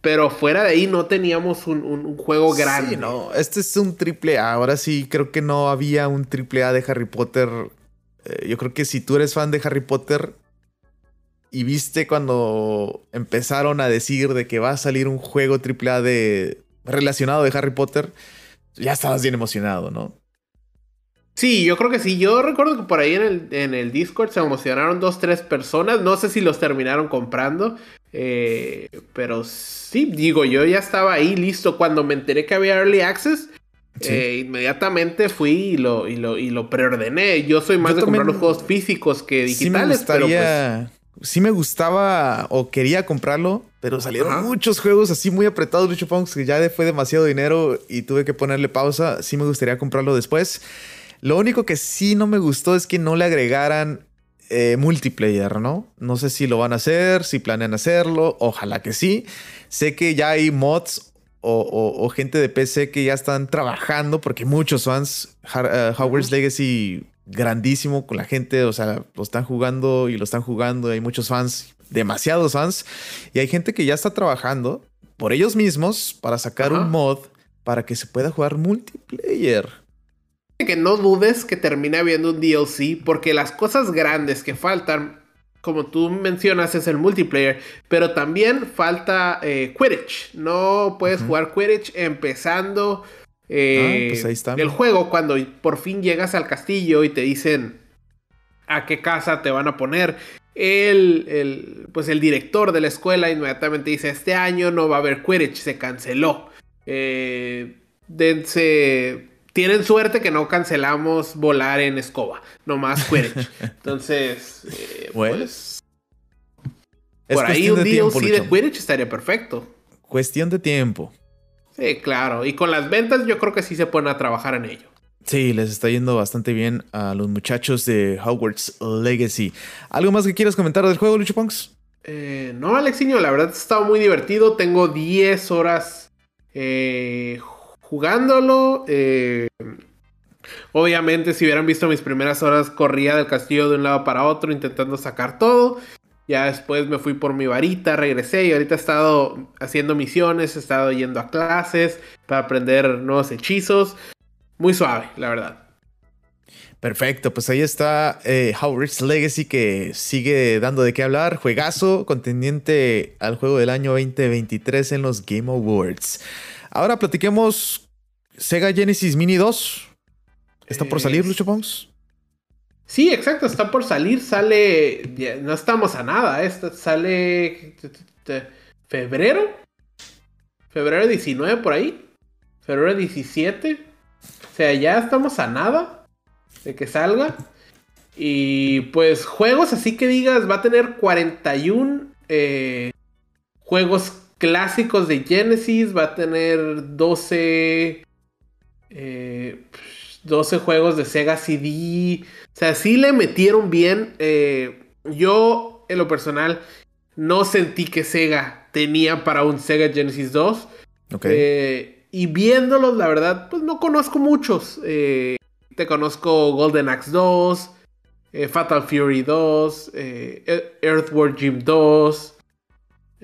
Speaker 2: Pero fuera de ahí no teníamos un, juego grande. Sí,
Speaker 1: no, este es un triple A. Ahora sí, creo que no había un triple A de Harry Potter. Eh, yo creo que si tú eres fan de Harry Potter y viste cuando empezaron a decir de que va a salir un juego triple A de relacionado de Harry Potter, ya estabas bien emocionado, ¿no?
Speaker 2: Sí, yo creo que sí. Yo recuerdo que por ahí en el, en el Discord se emocionaron dos, tres personas. No sé si los terminaron comprando. Eh, pero sí, digo, yo ya estaba ahí listo. Cuando me enteré que había Early Access, eh, inmediatamente fui y lo, y lo, y lo preordené. Yo soy más de comprar los juegos físicos que digitales. Sí me,
Speaker 1: pues sí me gustaba o quería comprarlo, pero salieron muchos juegos así muy apretados, Lucho Punks, que ya fue demasiado dinero y tuve que ponerle pausa. Sí me gustaría comprarlo después. Lo único que sí no me gustó es que no le agregaran eh, multiplayer, ¿no? No sé si lo van a hacer, si planean hacerlo, ojalá que sí. Sé que ya hay mods o, gente de PC que ya están trabajando porque muchos fans, uh, Hogwarts Legacy grandísimo con la gente, o sea, lo están jugando y lo están jugando, hay muchos fans, demasiados fans, y hay gente que ya está trabajando por ellos mismos para sacar un mod para que se pueda jugar multiplayer.
Speaker 2: Que no dudes que termine habiendo un DLC, porque las cosas grandes que faltan, como tú mencionas, es el multiplayer, pero también falta eh, Quidditch. No puedes jugar Quidditch empezando eh, ah, pues el juego cuando por fin llegas al castillo y te dicen a qué casa te van a poner. El, pues el director de la escuela inmediatamente dice, este año no va a haber Quidditch, se canceló. Eh, dense tienen suerte que no cancelamos volar en escoba, nomás Quidditch. [LAUGHS] Entonces, eh, pues. por ahí un DLC de Quidditch estaría perfecto.
Speaker 1: Cuestión de tiempo.
Speaker 2: Sí, claro. Y con las ventas, yo creo que sí se pueden a trabajar en ello.
Speaker 1: Sí, les está yendo bastante bien a los muchachos de Hogwarts Legacy. ¿Algo más que quieras comentar del juego, Lucho Punks?
Speaker 2: Eh, no, Alexiño, la verdad ha estado muy divertido. Tengo 10 horas eh, jugándolo. Eh, obviamente, si hubieran visto mis primeras horas, corría del castillo de un lado para otro intentando sacar todo. Ya después me fui por mi varita, regresé y ahorita he estado haciendo misiones, he estado yendo a clases para aprender nuevos hechizos. Muy suave, la verdad.
Speaker 1: Perfecto, pues ahí está eh, Howard's Legacy que sigue dando de qué hablar. Juegazo, contendiente al juego del año 2023 en los Game Awards. Ahora platiquemos Sega Genesis Mini 2 está por salir, Lucho Pons.
Speaker 2: Sí, exacto, está por salir, sale, no estamos a nada, esta sale febrero, febrero 19 por ahí, febrero 17, o sea, ya estamos a nada de que salga. Y pues juegos así que digas, va a tener 41 eh, juegos clásicos de Genesis, va a tener 12 12 eh, juegos de Sega CD. O sea, sí le metieron bien. Eh, yo, en lo personal, no sentí que Sega tenía para un Sega Genesis 2. Eh, y viéndolos, la verdad, pues no conozco muchos. te conozco Golden Axe 2, Fatal Fury 2, Earthworm Jim 2.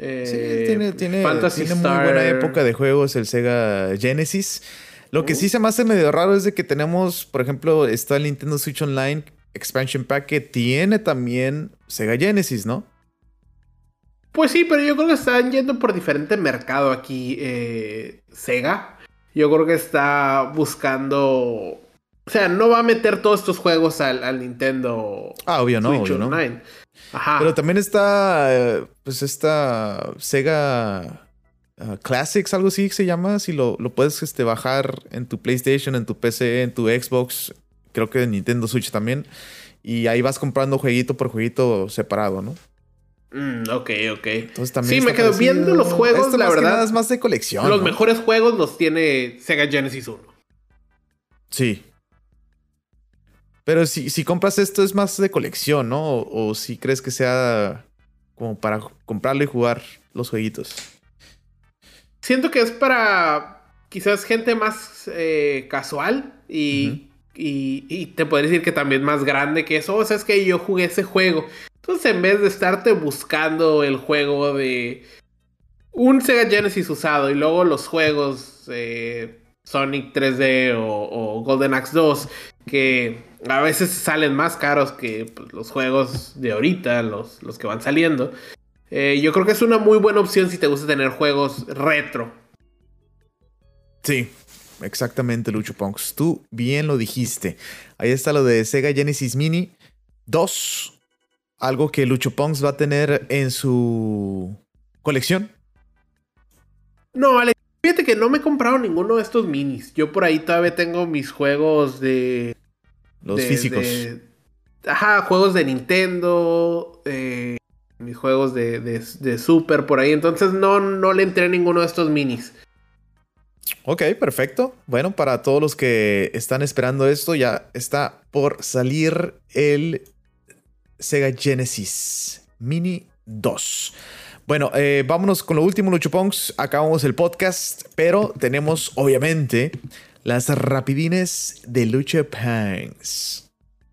Speaker 1: Sí, tiene, tiene, tiene muy buena época de juegos el Sega Genesis. Lo que sí se me hace medio raro es de que tenemos, por ejemplo, está el Nintendo Switch Online Expansion Pack que tiene también Sega Genesis, ¿no?
Speaker 2: Pues sí, pero yo creo que están yendo por diferente mercado aquí eh, Sega. Yo creo que está buscando... O sea, no va a meter todos estos juegos al, Nintendo
Speaker 1: ah, obvio, no, Switch Online. Ajá. Pero también está, eh, pues esta Sega uh, Classics, algo así se llama. Si lo, lo puedes este, bajar en tu PlayStation, en tu PC, en tu Xbox, creo que en Nintendo Switch también. Y ahí vas comprando jueguito por jueguito separado, ¿no?
Speaker 2: Mm, ok, ok. Entonces también sí, me quedo viendo los juegos, la verdad.
Speaker 1: es más de colección.
Speaker 2: Los mejores juegos los tiene Sega Genesis 1.
Speaker 1: Sí. Pero si, si compras esto es más de colección, ¿no? O, si crees que sea como para comprarlo y jugar los jueguitos.
Speaker 2: Siento que es para quizás gente más eh, casual y, y, te podría decir que también más grande que eso. O sea, es que yo jugué ese juego. Entonces, en vez de estarte buscando el juego de un Sega Genesis usado y luego los juegos eh, Sonic 3D o, Golden Axe 2, que a veces salen más caros que pues, los juegos de ahorita, los, los que van saliendo. Eh, yo creo que es una muy buena opción si te gusta tener juegos retro.
Speaker 1: Sí, exactamente, Lucho Punks. Tú bien lo dijiste. Ahí está lo de Sega Genesis Mini 2 algo que Lucho Pongs va a tener en su colección?
Speaker 2: No, Ale, fíjate que no me he comprado ninguno de estos minis. Yo por ahí todavía tengo mis juegos de.
Speaker 1: Los físicos.
Speaker 2: ajá, juegos de Nintendo. Eh, mis juegos de, de, Super por ahí. Entonces no, no le entré a ninguno de estos minis.
Speaker 1: Ok, perfecto. Bueno, para todos los que están esperando esto, ya está por salir el Sega Genesis Mini 2. Bueno, eh, vámonos con lo último, Luchopongs. Acabamos el podcast, pero tenemos obviamente las rapidines de Lucha Punks.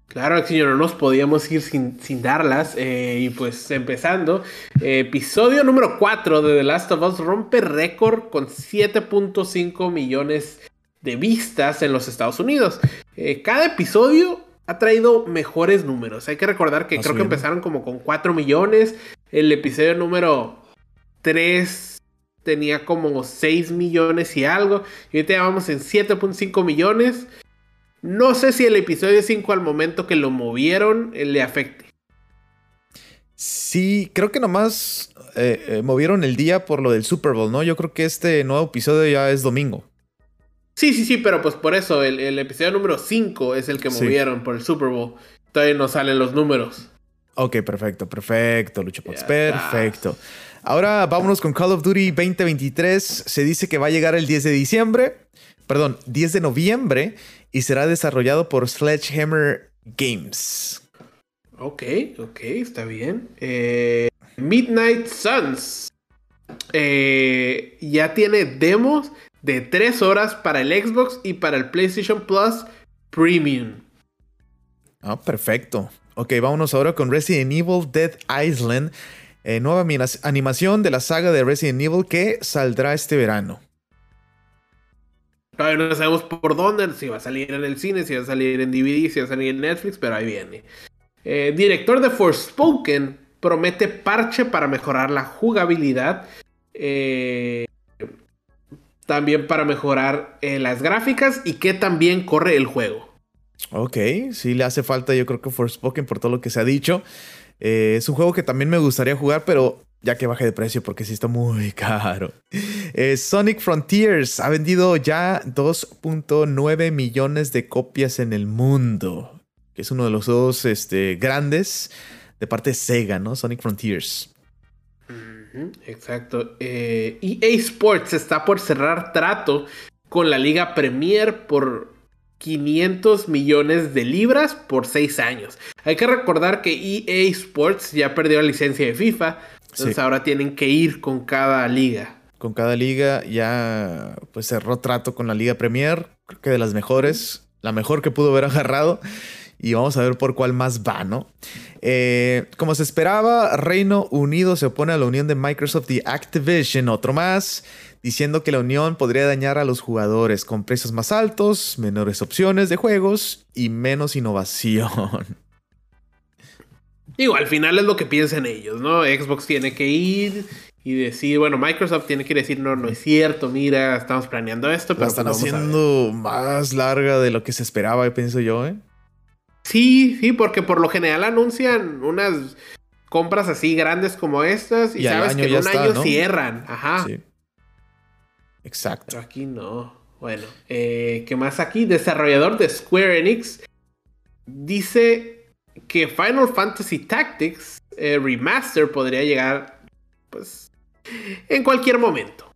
Speaker 2: Claro, señor, no nos podíamos ir sin, darlas. Eh, y pues empezando, episodio número 4 de The Last of Us rompe récord con 7.5 millones de vistas en los Estados Unidos. Eh, cada episodio ha traído mejores números. Hay que recordar que creo que empezaron como con 4 millones. El episodio número 3 tenía como 6 millones y algo. Y ahorita ya vamos en 7.5 millones. No sé si el episodio 5 al momento que lo movieron eh, le afecte.
Speaker 1: Sí, creo que nomás eh, eh, movieron el día por lo del Super Bowl, ¿no? Yo creo que este nuevo episodio ya es domingo.
Speaker 2: Sí, sí, sí, pero pues por eso el, episodio número 5 es el que movieron por el Super Bowl. Todavía no salen los números.
Speaker 1: Ok, perfecto, perfecto, Lucho perfecto. Ahora vámonos con Call of Duty 2023. Se dice que va a llegar el 10 de diciembre, perdón, 10 de noviembre y será desarrollado por Sledgehammer Games.
Speaker 2: Ok, ok, está bien. Eh, Midnight Suns eh, ya tiene demos de 3 horas para el Xbox y para el PlayStation Plus Premium.
Speaker 1: Ah, perfecto. Ok, vámonos ahora con Resident Evil Dead Island. Eh, nueva animación de la saga de Resident Evil que saldrá este verano.
Speaker 2: Todavía no sabemos por dónde, si va a salir en el cine, si va a salir en DVD, si va a salir en Netflix, pero ahí viene. Eh, director de Forspoken promete parche para mejorar la jugabilidad. Eh, también para mejorar eh, las gráficas y que también corre el juego.
Speaker 1: Ok, sí le hace falta yo creo que Forspoken por todo lo que se ha dicho. Eh, es un juego que también me gustaría jugar, pero ya que baje de precio porque sí está muy [LAUGHS] caro. Eh, Sonic Frontiers ha vendido ya 2.9 millones de copias en el mundo, que es uno de los dos este, grandes de parte de Sega, ¿no? Sonic Frontiers.
Speaker 2: Exacto. Eh, EA Sports está por cerrar trato con la Liga Premier por 500 millones de libras por 6 años. Hay que recordar que EA Sports ya perdió la licencia de FIFA, entonces ahora tienen que ir con cada liga.
Speaker 1: Con cada liga ya pues cerró trato con la Liga Premier, creo que de las mejores, la mejor que pudo haber [LAUGHS] agarrado. y vamos a ver por cuál más va, ¿no? Eh, como se esperaba, Reino Unido se opone a la unión de Microsoft y Activision, otro más, diciendo que la unión podría dañar a los jugadores con precios más altos, menores opciones de juegos y menos innovación. [LAUGHS]
Speaker 2: Digo, al final es lo que piensan ellos, ¿no? Xbox tiene que ir y decir, bueno, Microsoft tiene que decir, no, no es cierto, mira, estamos planeando esto, pero...
Speaker 1: La están pues haciendo más larga de lo que se esperaba, pienso yo, ¿eh?
Speaker 2: Sí, sí, porque por lo general anuncian unas compras así grandes como estas y, sabes que en un año cierran. Ajá. Sí.
Speaker 1: Exacto.
Speaker 2: Pero aquí no. Bueno, eh, ¿qué más aquí? Desarrollador de Square Enix dice que Final Fantasy Tactics eh, Remaster podría llegar, pues, en cualquier momento.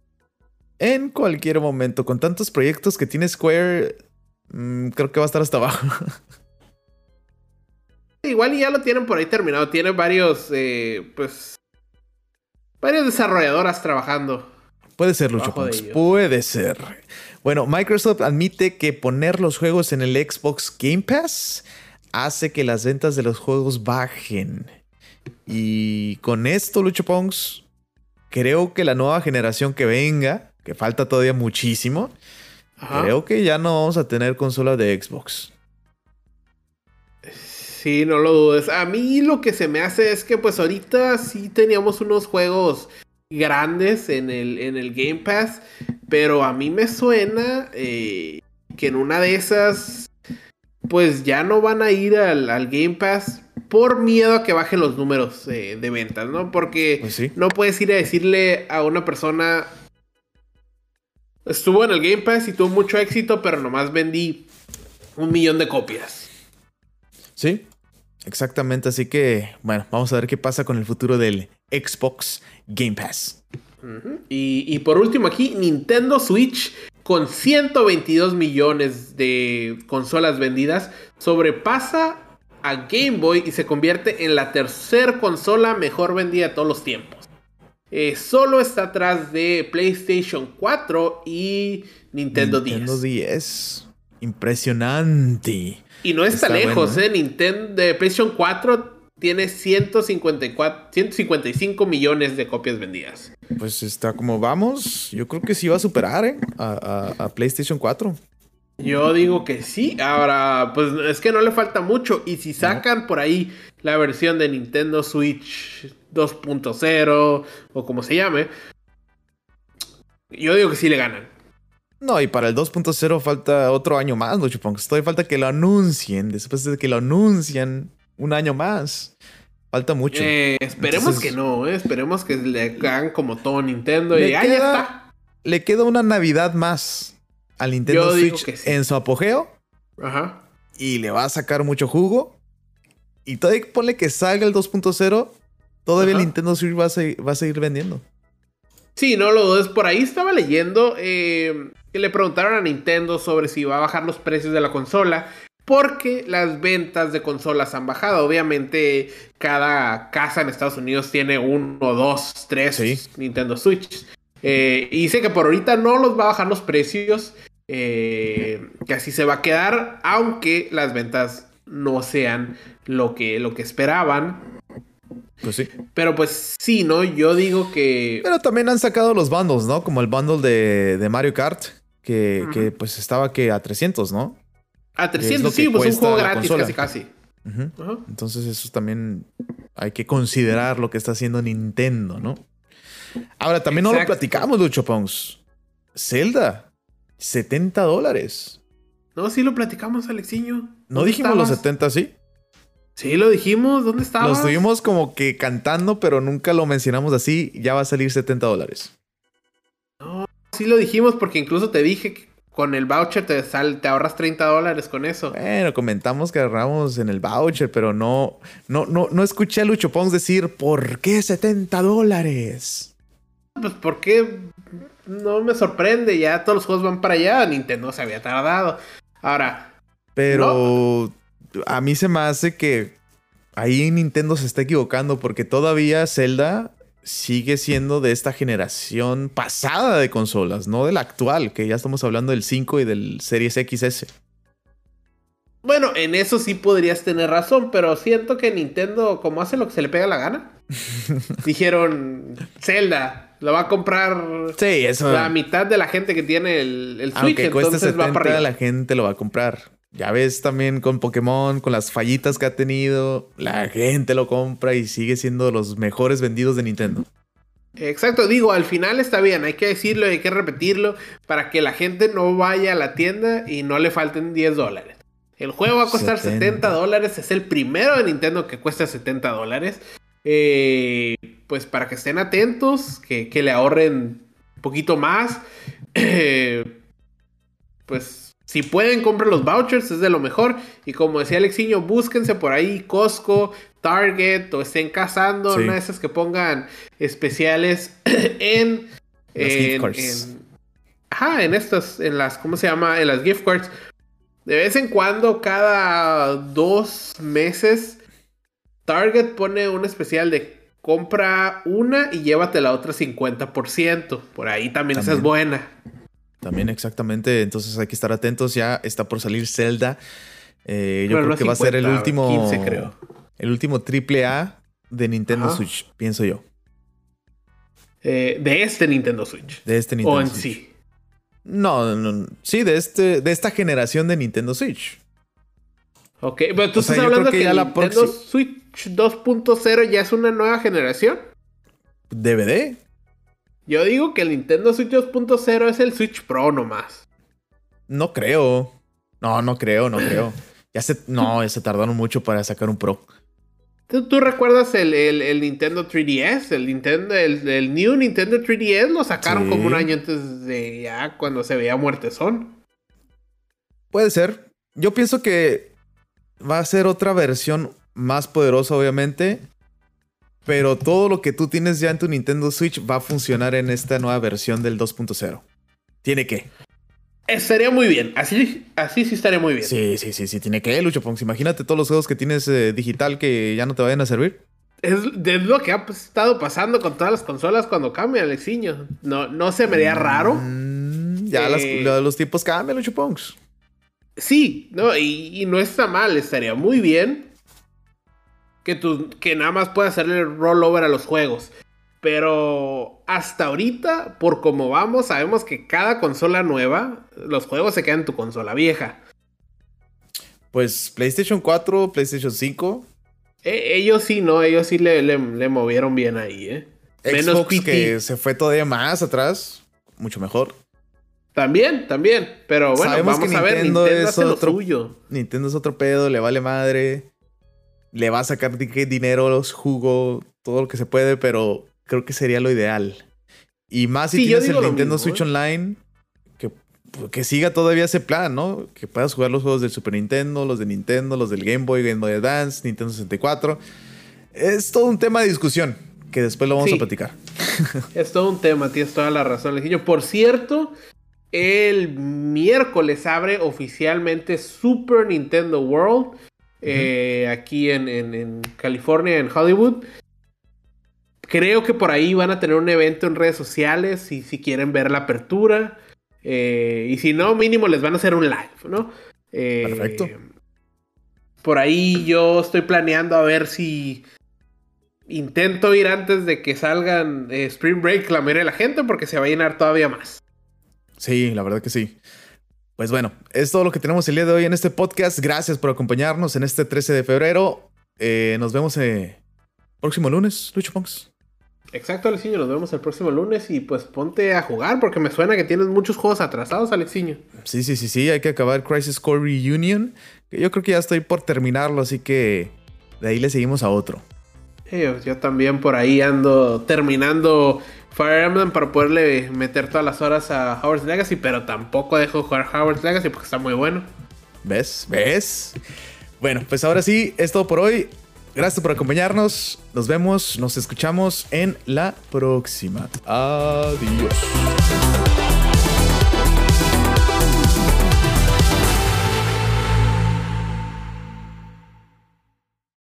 Speaker 1: En cualquier momento. Con tantos proyectos que tiene Square, mm, creo que va a estar hasta abajo. [LAUGHS]
Speaker 2: Igual ya lo tienen por ahí terminado. Tiene varios, eh, pues, varias desarrolladoras trabajando.
Speaker 1: Puede ser, Lucho Puede ser. Bueno, Microsoft admite que poner los juegos en el Xbox Game Pass hace que las ventas de los juegos bajen. Y con esto, Lucho Pongs, creo que la nueva generación que venga, que falta todavía muchísimo, creo que ya no vamos a tener consola de Xbox.
Speaker 2: Sí, no lo dudes. A mí lo que se me hace es que pues ahorita sí teníamos unos juegos grandes en el, en el Game Pass, pero a mí me suena eh, que en una de esas pues ya no van a ir al, Game Pass por miedo a que bajen los números eh, de ventas, ¿no? Porque pues no puedes ir a decirle a una persona, estuvo en el Game Pass y tuvo mucho éxito, pero nomás vendí un millón de copias.
Speaker 1: Sí, Exactamente, así que bueno, vamos a ver qué pasa con el futuro del Xbox Game Pass.
Speaker 2: y, por último aquí, Nintendo Switch con 122 millones de consolas vendidas sobrepasa a Game Boy y se convierte en la tercera consola mejor vendida de todos los tiempos. Eh, solo está atrás de PlayStation 4 y Nintendo, Nintendo 10.
Speaker 1: 10. Impresionante.
Speaker 2: Y no está, lejos, ¿eh? Nintendo de PlayStation 4 tiene 154, 155 millones de copias vendidas.
Speaker 1: Pues está como vamos. Yo creo que sí va a superar ¿eh? a, PlayStation 4.
Speaker 2: Yo digo que sí. Ahora, pues es que no le falta mucho. Y si sacan por ahí la versión de Nintendo Switch 2.0 o como se llame, yo digo que sí le ganan.
Speaker 1: No, y para el 2.0 falta otro año más, Lucho Todavía falta que lo anuncien. Después de que lo anuncian, un año más. Falta mucho.
Speaker 2: Eh, esperemos que no, eh. esperemos que le hagan como todo Nintendo y ahí está.
Speaker 1: Le queda una Navidad más al Nintendo Switch en su apogeo. Ajá. Y le va a sacar mucho jugo. Y todavía ponle que salga el 2.0. Todavía el Nintendo Switch va a, seguir, vendiendo.
Speaker 2: Sí, no lo dudes. Por ahí estaba leyendo eh, que le preguntaron a Nintendo sobre si iba a bajar los precios de la consola. Porque las ventas de consolas han bajado. Obviamente, cada casa en Estados Unidos tiene uno, dos, tres Nintendo Switch. Eh, y dice que por ahorita no los va a bajar los precios. Eh, que así se va a quedar. Aunque las ventas no sean lo que, lo que esperaban.
Speaker 1: Pues sí.
Speaker 2: Pero pues sí, ¿no? Yo digo que.
Speaker 1: Pero también han sacado los bundles, ¿no? Como el bundle de, Mario Kart. Que, que, pues estaba que a 300, ¿no?
Speaker 2: A 300, sí, pues un juego gratis casi casi.
Speaker 1: Entonces eso también hay que considerar lo que está haciendo Nintendo, ¿no? Ahora, también no lo platicamos, Lucho Pons. Zelda, 70 dólares.
Speaker 2: No, sí lo platicamos, Alexiño.
Speaker 1: ¿No dijimos los 70, sí?
Speaker 2: Sí, lo dijimos. ¿Dónde estabas?
Speaker 1: Lo estuvimos como que cantando, pero nunca lo mencionamos así. Ya va a salir 70 dólares.
Speaker 2: Sí lo dijimos porque incluso te dije que con el voucher te, te ahorras 30 dólares con eso.
Speaker 1: Bueno, comentamos que ahorramos en el voucher, pero no, no, no, no escuché a Lucho Pons decir, ¿por qué 70 dólares?
Speaker 2: Pues porque no me sorprende, ya todos los juegos van para allá, Nintendo se había tardado. Ahora.
Speaker 1: Pero a mí se me hace que ahí Nintendo se está equivocando porque todavía Zelda sigue siendo de esta generación pasada de consolas, no de la actual, que ya estamos hablando del 5 y del Series XS.
Speaker 2: Bueno, en eso sí podrías tener razón, pero siento que Nintendo, como hace lo que se le pega la gana, [LAUGHS] dijeron, Zelda, lo va a comprar
Speaker 1: sí, eso...
Speaker 2: la mitad de la gente que tiene el, el Switch,
Speaker 1: Aunque cueste 70, la gente lo va a comprar. Ya ves también con Pokémon, con las fallitas que ha tenido, la gente lo compra y sigue siendo los mejores vendidos de Nintendo.
Speaker 2: Exacto, digo, al final está bien, hay que decirlo, hay que repetirlo para que la gente no vaya a la tienda y no le falten 10 dólares. El juego va a costar 70, dólares, es el primero de Nintendo que cuesta 70 dólares. Eh, pues para que estén atentos, que, le ahorren un poquito más. [CLEARS THROAT] pues si pueden, compren los vouchers, es de lo mejor. Y como decía Alexiño, búsquense por ahí Costco, Target o estén cazando una de esas que pongan especiales [CLEARS THROAT] en, en, en, ajá, en estas, en las, ¿cómo se llama? En las gift cards. De vez en cuando, cada dos meses, Target pone un especial de compra una y llévate la otra 50%. Por ahí también, esa es buena.
Speaker 1: También, exactamente. Entonces hay que estar atentos. Ya está por salir Zelda. Eh, yo creo que va a ser el último. 15, creo el último triple A de Nintendo Switch, pienso yo.
Speaker 2: Eh, de este Nintendo Switch.
Speaker 1: De este Nintendo
Speaker 2: o en
Speaker 1: Switch.
Speaker 2: sí.
Speaker 1: No, no, sí, de este, de esta generación de Nintendo Switch.
Speaker 2: Ok, pero tú estás hablando que, que la Nintendo Switch 2.0 ya es una nueva generación.
Speaker 1: ¿DVD?
Speaker 2: Yo digo que el Nintendo Switch 2.0 es el Switch Pro nomás.
Speaker 1: No creo. No, no creo, no creo. Ya se, no, ya se tardaron mucho para sacar un Pro.
Speaker 2: ¿Tú, recuerdas el, Nintendo 3DS? El Nintendo, el, New Nintendo 3DS lo sacaron como un año antes de ya cuando se veía muertezón.
Speaker 1: Puede ser. Yo pienso que va a ser otra versión más poderosa, obviamente. Pero todo lo que tú tienes ya en tu Nintendo Switch va a funcionar en esta nueva versión del 2.0. Tiene que.
Speaker 2: Estaría muy bien. Así, así sí estaría muy bien.
Speaker 1: Sí, sí, sí, sí. Tiene que, Lucho Ponks. Imagínate todos los juegos que tienes eh, digital que ya no te vayan a servir.
Speaker 2: Es, lo que ha estado pasando con todas las consolas cuando cambia Alexiño. No, no se me haría raro.
Speaker 1: Mm, ya eh, los tiempos cambian, Lucho Ponks.
Speaker 2: Sí, no, y, no está mal. Estaría muy bien que, tú, que nada más puedas hacerle rollover a los juegos. Pero hasta ahorita, por como vamos, sabemos que cada consola nueva, los juegos se quedan en tu consola vieja.
Speaker 1: Pues PlayStation 4, PlayStation 5.
Speaker 2: E, ellos sí, no, ellos sí le, movieron bien ahí, ¿eh?
Speaker 1: Menos que se fue todavía más atrás, mucho mejor.
Speaker 2: También, también, pero bueno, vamos a ver, Nintendo es otro,
Speaker 1: Nintendo es otro pedo, le vale madre. Le va a sacar dinero, los jugo, todo lo que se puede, pero creo que sería lo ideal. Y más si tienes el Nintendo Switch ¿eh? Online, que, que siga todavía ese plan, ¿no? Que puedas jugar los juegos del Super Nintendo, los de Nintendo, los del Game Boy, Game Boy Advance, Nintendo 64. Es todo un tema de discusión que después lo vamos a platicar. [LAUGHS]
Speaker 2: es todo un tema, tienes toda la razón, Alejillo. Por cierto, el miércoles abre oficialmente Super Nintendo World. Eh, aquí en, en, California, en Hollywood. Creo que por ahí van a tener un evento en redes sociales y si quieren ver la apertura. Eh, y si no, mínimo les van a hacer un live, ¿no?
Speaker 1: Eh, Perfecto.
Speaker 2: Por ahí yo estoy planeando a ver si intento ir antes de que salgan Spring Break la mayoría de la gente porque se va a llenar todavía más.
Speaker 1: Sí, la verdad que sí. Pues bueno, es todo lo que tenemos el día de hoy en este podcast. Gracias por acompañarnos en este 13 de febrero. nos vemos el próximo lunes, Lucho Ponks.
Speaker 2: Exacto, Alexiño, nos vemos el próximo lunes y pues ponte a jugar porque me suena que tienes muchos juegos atrasados, Alexiño.
Speaker 1: Sí, sí, sí, sí, hay que acabar Crisis Core Reunion, que yo creo que ya estoy por terminarlo, así que de ahí le seguimos a otro.
Speaker 2: yo también por ahí ando terminando Fire Emblem para poderle meter todas las horas a Howard's Legacy, pero tampoco dejo jugar Howard's Legacy porque está muy bueno.
Speaker 1: ¿Ves? ¿Ves? Bueno, pues ahora sí, es todo por hoy. Gracias por acompañarnos. Nos vemos, nos escuchamos en la próxima. Adiós.